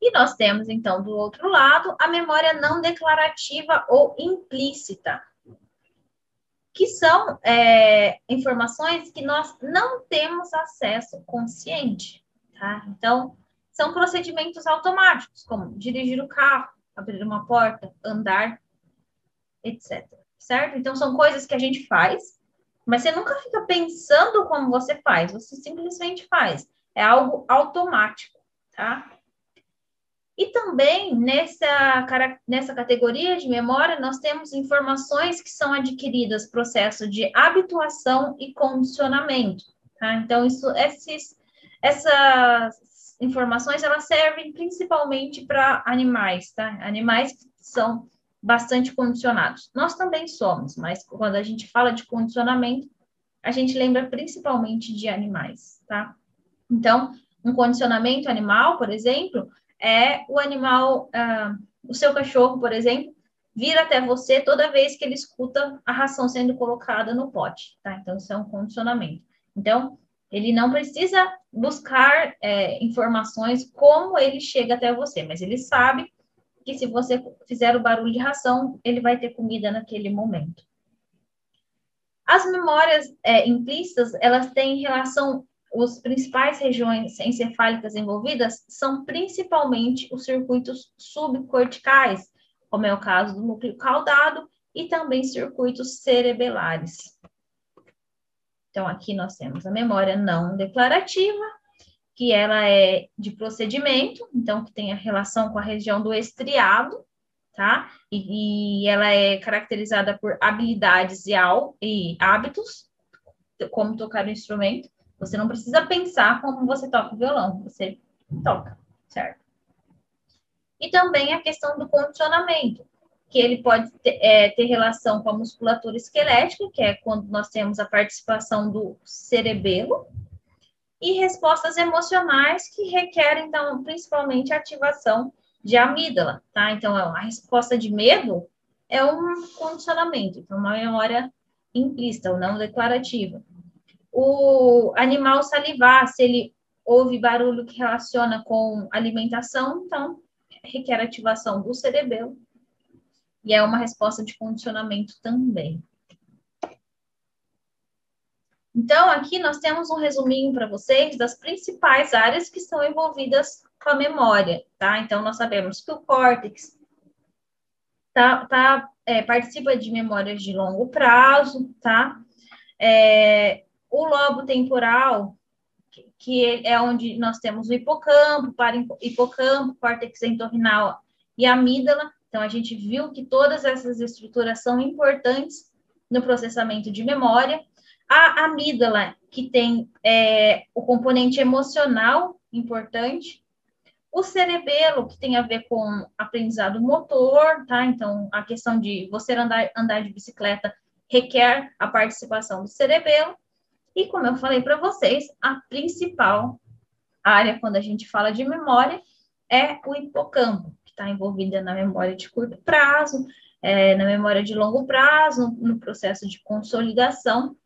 E nós temos, então, do outro lado, a memória não declarativa ou implícita, que são é, informações que nós não temos acesso consciente. Tá? Então, são procedimentos automáticos, como dirigir o carro, abrir uma porta, andar, etc. Certo? Então, são coisas que a gente faz, mas você nunca fica pensando como você faz, você simplesmente faz. É algo automático, tá? E também nessa, nessa categoria de memória, nós temos informações que são adquiridas processo de habituação e condicionamento. Tá? Então, isso, esses essas informações elas servem principalmente para animais, tá? Animais que são bastante condicionados. Nós também somos, mas quando a gente fala de condicionamento, a gente lembra principalmente de animais, tá? Então, um condicionamento animal, por exemplo, é o animal, uh, o seu cachorro, por exemplo, vir até você toda vez que ele escuta a ração sendo colocada no pote, tá? Então, isso é um condicionamento. Então, ele não precisa buscar é, informações como ele chega até você, mas ele sabe que se você fizer o barulho de ração, ele vai ter comida naquele momento. As memórias é, implícitas, elas têm relação, as principais regiões encefálicas envolvidas são principalmente os circuitos subcorticais, como é o caso do núcleo caudado, e também circuitos cerebelares. Então, aqui nós temos a memória não declarativa, que ela é de procedimento, então, que tem a relação com a região do estriado, tá? E, e ela é caracterizada por habilidades e, al, e hábitos, como tocar o instrumento. Você não precisa pensar como você toca o violão, você toca, certo? E também a questão do condicionamento que ele pode ter, é, ter, relação com a musculatura esquelética, que é quando nós temos a participação do cerebelo, e respostas emocionais que requerem, então, principalmente a ativação de amígdala, tá? Então, a resposta de medo é um condicionamento, então, uma memória implícita ou não declarativa. O animal salivar, se ele houve barulho que relaciona com alimentação, então requer ativação do cerebelo e é uma resposta de condicionamento também. Então, aqui nós temos um resuminho para vocês das principais áreas que estão envolvidas com a memória, tá? Então, nós sabemos que o córtex tá, tá, é, participa de memórias de longo prazo, tá? É, o lobo temporal, que, é onde nós temos o hipocampo, para hipocampo, córtex entorrinal e amígdala. Então, a gente viu que todas essas estruturas são importantes no processamento de memória. A amígdala, que tem é, o componente emocional importante, o cerebelo, que tem a ver com aprendizado motor, tá? Então, a questão de você andar, andar de bicicleta requer a participação do cerebelo. E, como eu falei para vocês, a principal área, quando a gente fala de memória, é o hipocampo, está envolvida na memória de curto prazo, é, na memória de longo prazo, no, processo de consolidação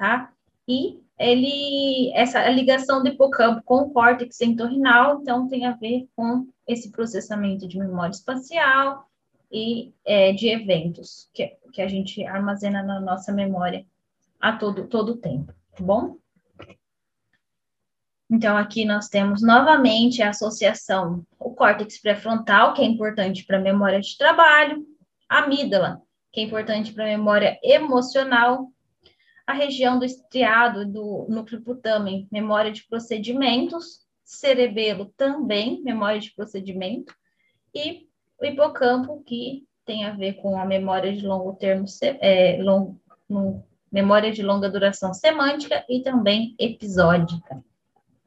tá? E ele, essa ligação do hipocampo com o córtex entorrinal, então tem a ver com esse processamento de memória espacial e é, de eventos que, que a gente armazena na nossa memória a todo, todo tempo, tá bom? Então, aqui nós temos novamente a associação, o córtex pré-frontal, que é importante para a memória de trabalho, a amígdala, que é importante para a memória emocional, a região do estriado do núcleo putamen, memória de procedimentos, cerebelo também, memória de procedimento, e o hipocampo, que tem a ver com a memória de longo termo, é, long, memória de longa duração semântica e também episódica,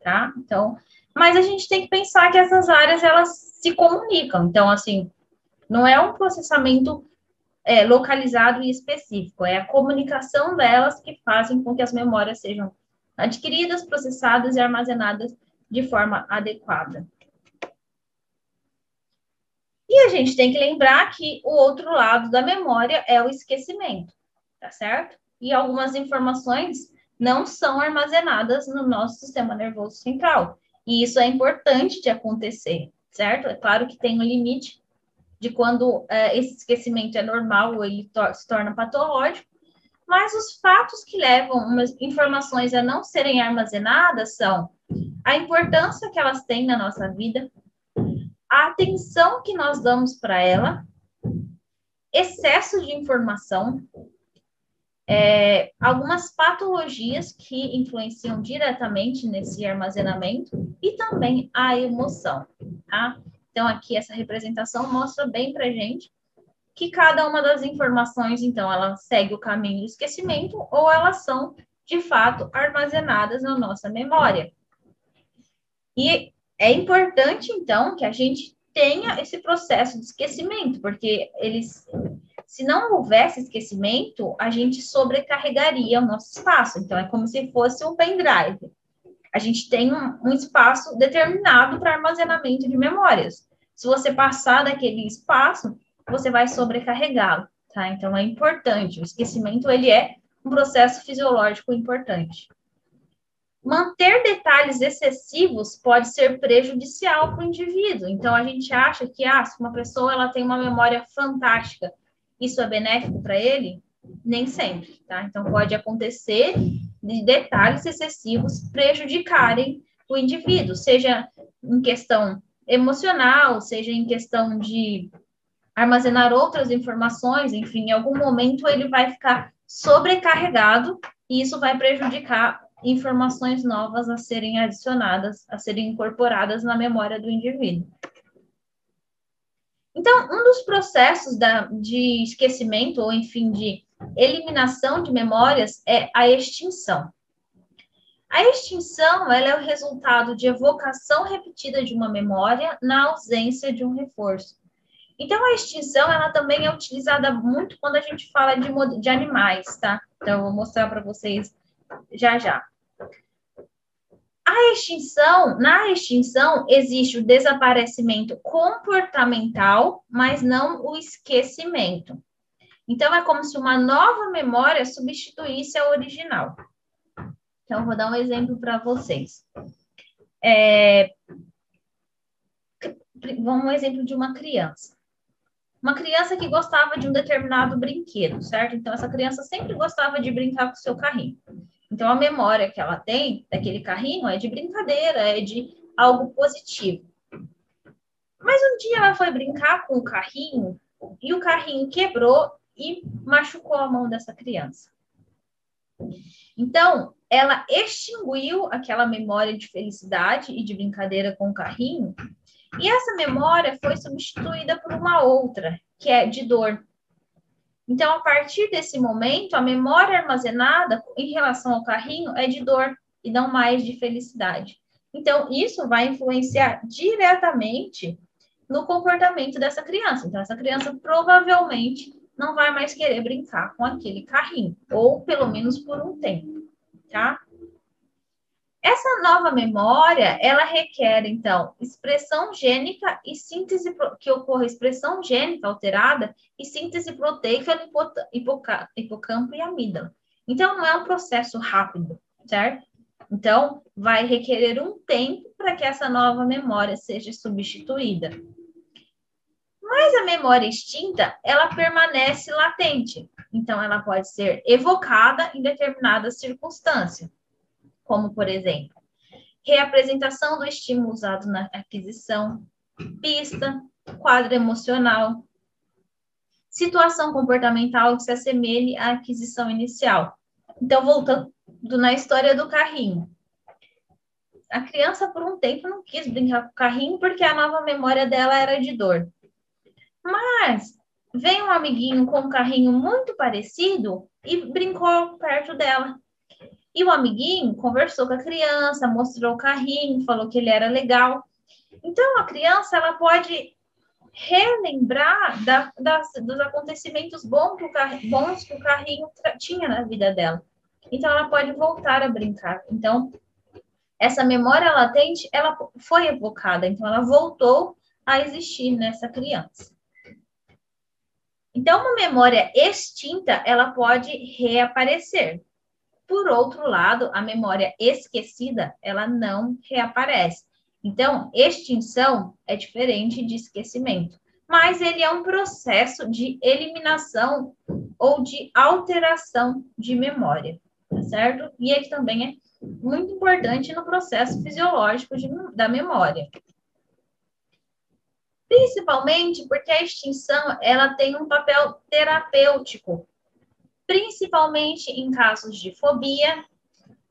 tá? Então, mas a gente tem que pensar que essas áreas, elas se comunicam, então, assim, não é um processamento é, localizado e específico. É a comunicação delas que fazem com que as memórias sejam adquiridas, processadas e armazenadas de forma adequada. E a gente tem que lembrar que o outro lado da memória é o esquecimento, tá certo? E algumas informações não são armazenadas no nosso sistema nervoso central. E isso é importante de acontecer, certo? É claro que tem um limite, de quando é, esse esquecimento é normal ou ele se torna patológico, mas os fatos que levam umas informações a não serem armazenadas são a importância que elas têm na nossa vida, a atenção que nós damos para ela, excesso de informação, é, algumas patologias que influenciam diretamente nesse armazenamento e também a emoção, tá? Então, aqui essa representação mostra bem para gente que cada uma das informações, então, ela segue o caminho do esquecimento ou elas são, de fato, armazenadas na nossa memória. E é importante, então, que a gente tenha esse processo de esquecimento, porque eles, se não houvesse esquecimento, a gente sobrecarregaria o nosso espaço. Então, é como se fosse um pendrive a gente tem um, um espaço determinado para armazenamento de memórias. Se você passar daquele espaço, você vai sobrecarregá-lo, tá? Então é importante. O esquecimento ele é um processo fisiológico importante. Manter detalhes excessivos pode ser prejudicial para o indivíduo. Então a gente acha que ah, se uma pessoa ela tem uma memória fantástica, isso é benéfico para ele? Nem sempre, tá? Então pode acontecer de detalhes excessivos prejudicarem o indivíduo, seja em questão emocional, seja em questão de armazenar outras informações, enfim, em algum momento ele vai ficar sobrecarregado e isso vai prejudicar informações novas a serem adicionadas, a serem incorporadas na memória do indivíduo. Então, um dos processos da, de esquecimento, ou enfim, de eliminação de memórias é a extinção. A extinção ela é o resultado de evocação repetida de uma memória na ausência de um reforço. Então, a extinção ela também é utilizada muito quando a gente fala de, de animais, tá? Então, eu vou mostrar para vocês já já. A extinção, na extinção, existe o desaparecimento comportamental, mas não o esquecimento. Então, é como se uma nova memória substituísse a original. Então, vou dar um exemplo para vocês. É, vamos um exemplo de uma criança. Uma criança que gostava de um determinado brinquedo, certo? Então, essa criança sempre gostava de brincar com o seu carrinho. Então, a memória que ela tem daquele carrinho é de brincadeira, é de algo positivo. Mas um dia ela foi brincar com o carrinho e o carrinho quebrou e machucou a mão dessa criança. Então, ela extinguiu aquela memória de felicidade e de brincadeira com o carrinho, e essa memória foi substituída por uma outra, que é de dor. Então, a partir desse momento, a memória armazenada em relação ao carrinho é de dor e não mais de felicidade. Então, isso vai influenciar diretamente no comportamento dessa criança. Então, essa criança provavelmente não vai mais querer brincar com aquele carrinho, ou pelo menos por um tempo, tá? Essa nova memória, ela requer, então, expressão gênica e síntese, que ocorra expressão gênica alterada e síntese proteica no hipocampo e amígdala. Então, não é um processo rápido, certo? Então, vai requerer um tempo para que essa nova memória seja substituída. Mas a memória extinta, ela permanece latente. Então, ela pode ser evocada em determinada circunstância, como, por exemplo, reapresentação do estímulo usado na aquisição, pista, quadro emocional, situação comportamental que se assemelhe à aquisição inicial. Então, voltando na história do carrinho. A criança, por um tempo, não quis brincar com o carrinho porque a nova memória dela era de dor. Mas vem um amiguinho com um carrinho muito parecido e brincou perto dela. E o amiguinho conversou com a criança, mostrou o carrinho, falou que ele era legal. Então, a criança ela pode relembrar da, das, dos acontecimentos bons que, o bons que o carrinho tinha na vida dela. Então, ela pode voltar a brincar. Então, essa memória latente, ela foi evocada. Então, ela voltou a existir nessa criança. Então, uma memória extinta, ela pode reaparecer. Por outro lado, a memória esquecida, ela não reaparece. Então, extinção é diferente de esquecimento, mas ele é um processo de eliminação ou de alteração de memória, tá certo? E ele também é muito importante no processo fisiológico de, da memória principalmente porque a extinção ela tem um papel terapêutico, principalmente em casos de fobia,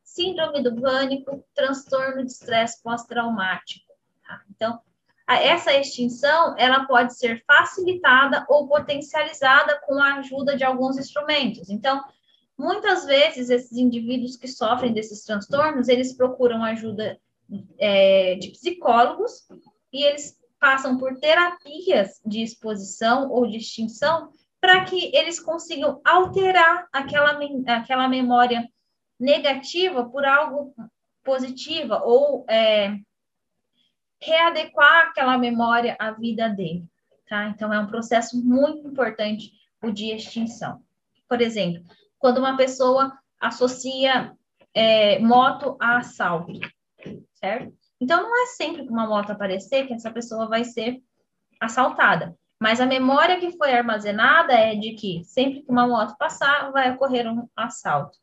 síndrome do pânico, transtorno de estresse pós-traumático. Tá? Então, essa extinção ela pode ser facilitada ou potencializada com a ajuda de alguns instrumentos. Então, muitas vezes esses indivíduos que sofrem desses transtornos eles procuram ajuda é, de psicólogos e eles passam por terapias de exposição ou de extinção para que eles consigam alterar aquela, aquela memória negativa por algo positiva ou é, readequar aquela memória à vida dele, tá? Então é um processo muito importante o de extinção. Por exemplo, quando uma pessoa associa é, moto a assalto, certo? Então, não é sempre que uma moto aparecer que essa pessoa vai ser assaltada. Mas a memória que foi armazenada é de que sempre que uma moto passar, vai ocorrer um assalto.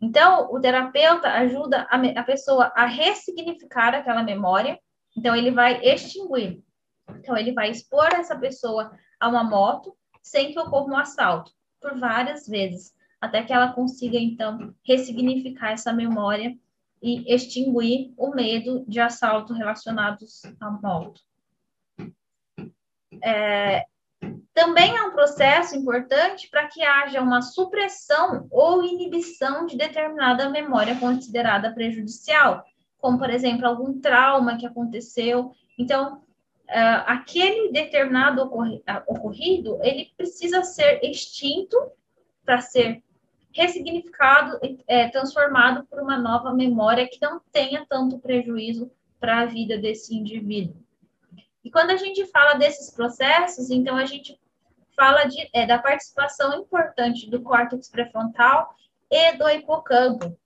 Então, o terapeuta ajuda a, a pessoa a ressignificar aquela memória. Então, ele vai extinguir. Então, ele vai expor essa pessoa a uma moto sem que ocorra um assalto, por várias vezes, até que ela consiga, então, ressignificar essa memória e extinguir o medo de assalto relacionados à moto. É, também é um processo importante para que haja uma supressão ou inibição de determinada memória considerada prejudicial, como, por exemplo, algum trauma que aconteceu. Então, uh, aquele determinado ocorrido, ele precisa ser extinto para ser ressignificado, é, transformado por uma nova memória que não tenha tanto prejuízo para a vida desse indivíduo. E quando a gente fala desses processos, então a gente fala de, é, da participação importante do córtex pré-frontal e do hipocampo,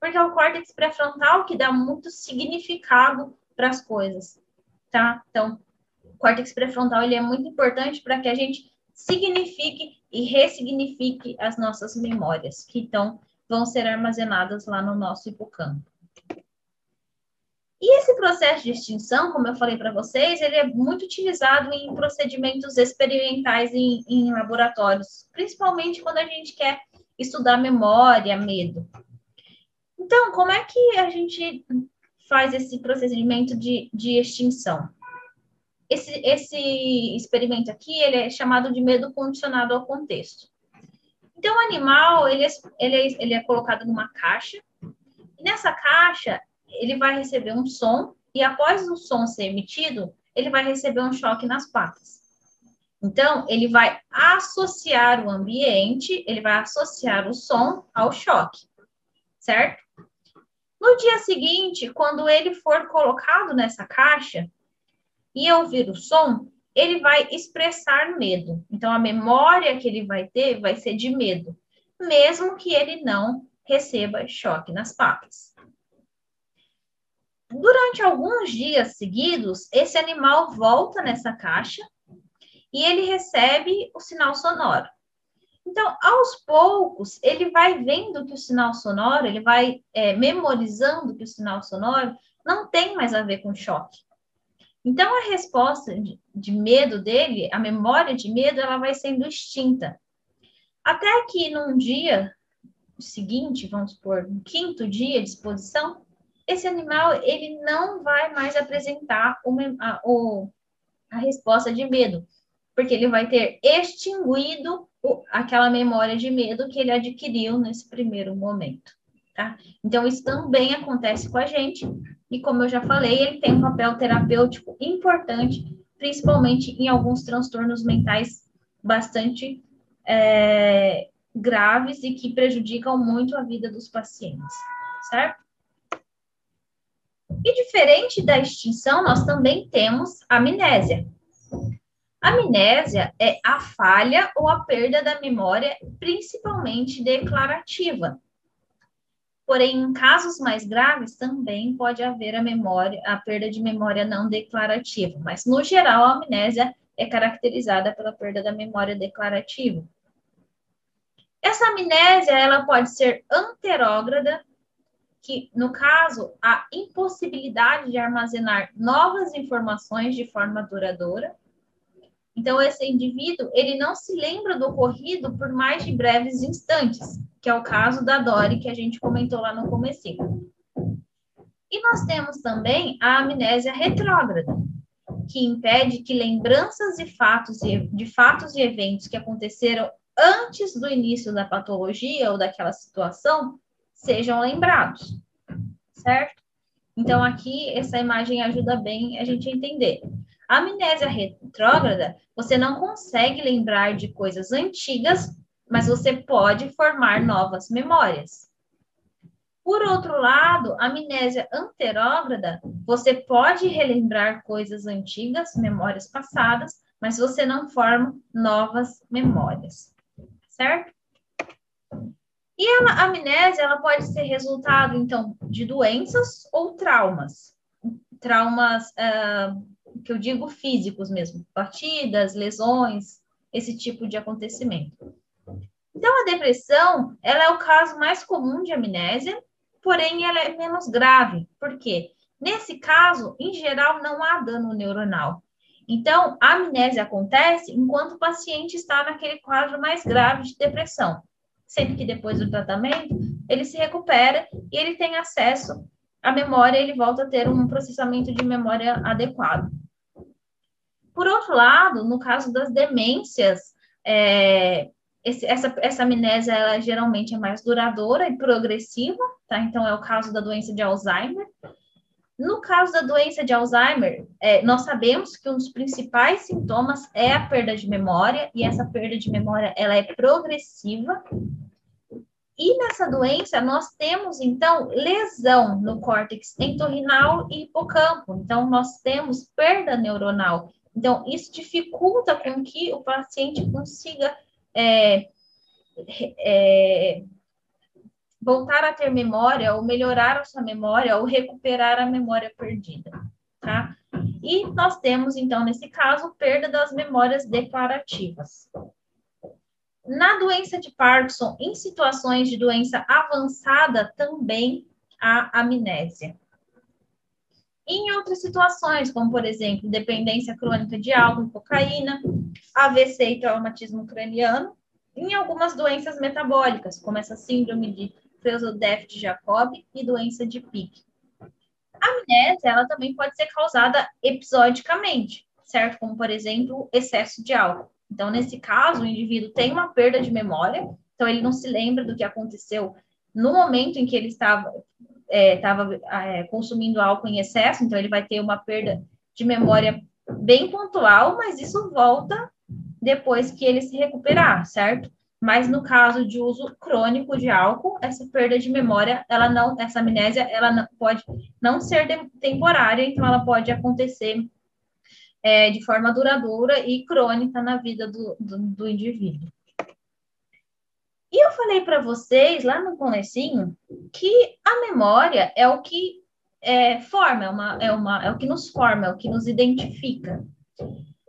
Porque é o córtex pré-frontal que dá muito significado para as coisas, tá? Então, o córtex pré-frontal ele é muito importante para que a gente signifique e ressignifique as nossas memórias, que então vão ser armazenadas lá no nosso hipocampo. E esse processo de extinção, como eu falei para vocês, ele é muito utilizado em procedimentos experimentais em, em, laboratórios, principalmente quando a gente quer estudar memória, medo. Então, como é que a gente faz esse procedimento de, de extinção? Esse, esse experimento aqui, ele é chamado de medo condicionado ao contexto. Então, o animal, ele é, ele é, ele é colocado numa caixa, e nessa caixa, ele vai receber um som, e após o som ser emitido, ele vai receber um choque nas patas. Então, ele vai associar o ambiente, ele vai associar o som ao choque, certo? No dia seguinte, quando ele for colocado nessa caixa e ouvir o som, ele vai expressar medo. Então, a memória que ele vai ter vai ser de medo, mesmo que ele não receba choque nas patas. Durante alguns dias seguidos, esse animal volta nessa caixa e ele recebe o sinal sonoro. Então, aos poucos, ele vai vendo que o sinal sonoro, ele vai é, memorizando que o sinal sonoro não tem mais a ver com choque. Então, a resposta de, de medo dele, a memória de medo, ela vai sendo extinta. Até que num dia seguinte, vamos supor, no quinto dia de exposição, esse animal ele não vai mais apresentar o, a, o, a resposta de medo, porque ele vai ter extinguido o, aquela memória de medo que ele adquiriu nesse primeiro momento. Tá? Então, isso também acontece com a gente, e como eu já falei, ele tem um papel terapêutico importante, principalmente em alguns transtornos mentais bastante é, graves e que prejudicam muito a vida dos pacientes, certo? E diferente da extinção, nós também temos amnésia. Amnésia é a falha ou a perda da memória, principalmente declarativa. Porém, em casos mais graves, também pode haver a memória, a perda de memória não declarativa. Mas, no geral, a amnésia é caracterizada pela perda da memória declarativa. Essa amnésia, ela pode ser anterógrada, que, no caso, a impossibilidade de armazenar novas informações de forma duradoura. Então, esse indivíduo, ele não se lembra do ocorrido por mais de breves instantes, que é o caso da Dori, que a gente comentou lá no começo. E nós temos também a amnésia retrógrada, que impede que lembranças de fatos e, de fatos e eventos que aconteceram antes do início da patologia ou daquela situação sejam lembrados, certo? Então, aqui, essa imagem ajuda bem a gente a entender. A amnésia retrógrada, você não consegue lembrar de coisas antigas, mas você pode formar novas memórias. Por outro lado, a amnésia anterógrada, você pode relembrar coisas antigas, memórias passadas, mas você não forma novas memórias, certo? E a amnésia, ela pode ser resultado, então, de doenças ou traumas. Traumas, uh, que eu digo físicos mesmo, batidas, lesões, esse tipo de acontecimento. Então, a depressão, ela é o caso mais comum de amnésia, porém, ela é menos grave. Por quê? Nesse caso, em geral, não há dano neuronal. Então, a amnésia acontece enquanto o paciente está naquele quadro mais grave de depressão sendo que depois do tratamento ele se recupera e ele tem acesso à memória, ele volta a ter um processamento de memória adequado. Por outro lado, no caso das demências, é, esse, essa, essa amnésia ela geralmente é mais duradoura e progressiva, tá? Então é o caso da doença de Alzheimer. No caso da doença de Alzheimer, é, nós sabemos que um dos principais sintomas é a perda de memória, e essa perda de memória ela é progressiva. E nessa doença, nós temos, então, lesão no córtex entorrinal e hipocampo. Então, nós temos perda neuronal. Então, isso dificulta com que o paciente consiga é, é, voltar a ter memória, ou melhorar a sua memória, ou recuperar a memória perdida, tá? E nós temos, então, nesse caso, perda das memórias declarativas. Na doença de Parkinson, em situações de doença avançada, também há amnésia. Em outras situações, como por exemplo, dependência crônica de álcool e cocaína, AVC e traumatismo craniano, em algumas doenças metabólicas, como essa síndrome de Creutzfeldt de Jacob e doença de Pick. A amnésia, ela também pode ser causada episodicamente, certo? Como, por exemplo, excesso de álcool. Então, nesse caso, o indivíduo tem uma perda de memória, então ele não se lembra do que aconteceu no momento em que ele estava, é, estava é, consumindo álcool em excesso, então ele vai ter uma perda de memória bem pontual, mas isso volta depois que ele se recuperar, certo? Mas no caso de uso crônico de álcool, essa perda de memória, ela não, essa amnésia, ela não, pode não ser temporária, então ela pode acontecer é, de forma duradoura e crônica na vida do, do, do indivíduo. E eu falei para vocês lá no comecinho que a memória é o que é, forma, é, uma, é, uma, é o que nos forma, é o que nos identifica.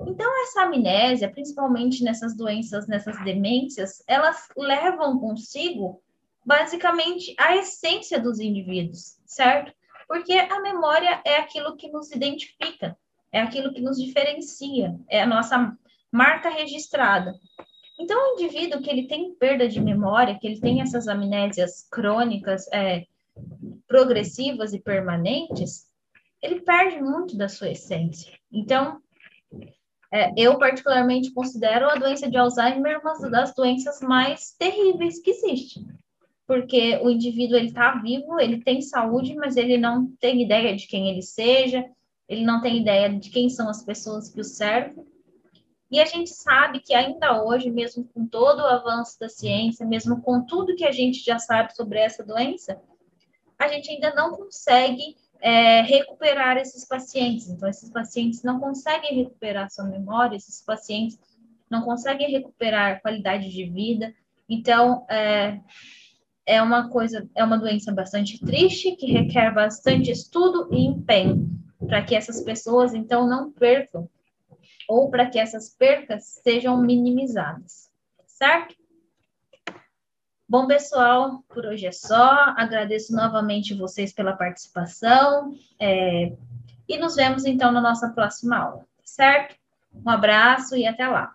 Então, essa amnésia, principalmente nessas doenças, nessas demências, elas levam consigo, basicamente, a essência dos indivíduos, certo? Porque a memória é aquilo que nos identifica, é aquilo que nos diferencia, é a nossa marca registrada. Então, o indivíduo que ele tem perda de memória, que ele tem essas amnésias crônicas, é, progressivas e permanentes, ele perde muito da sua essência. Então, é, eu particularmente considero a doença de Alzheimer uma das doenças mais terríveis que existe, porque o indivíduo ele está vivo, ele tem saúde, mas ele não tem ideia de quem ele seja, ele não tem ideia de quem são as pessoas que o servem. E a gente sabe que ainda hoje, mesmo com todo o avanço da ciência, mesmo com tudo que a gente já sabe sobre essa doença, a gente ainda não consegue é, recuperar esses pacientes. Então, esses pacientes não conseguem recuperar sua memória, esses pacientes não conseguem recuperar qualidade de vida. Então, é, é uma coisa, é uma doença bastante triste, que requer bastante estudo e empenho para que essas pessoas, então, não percam, ou para que essas percas sejam minimizadas, certo? Bom, pessoal, por hoje é só. Agradeço novamente vocês pela participação. É, e nos vemos então na nossa próxima aula, certo? Um abraço e até lá.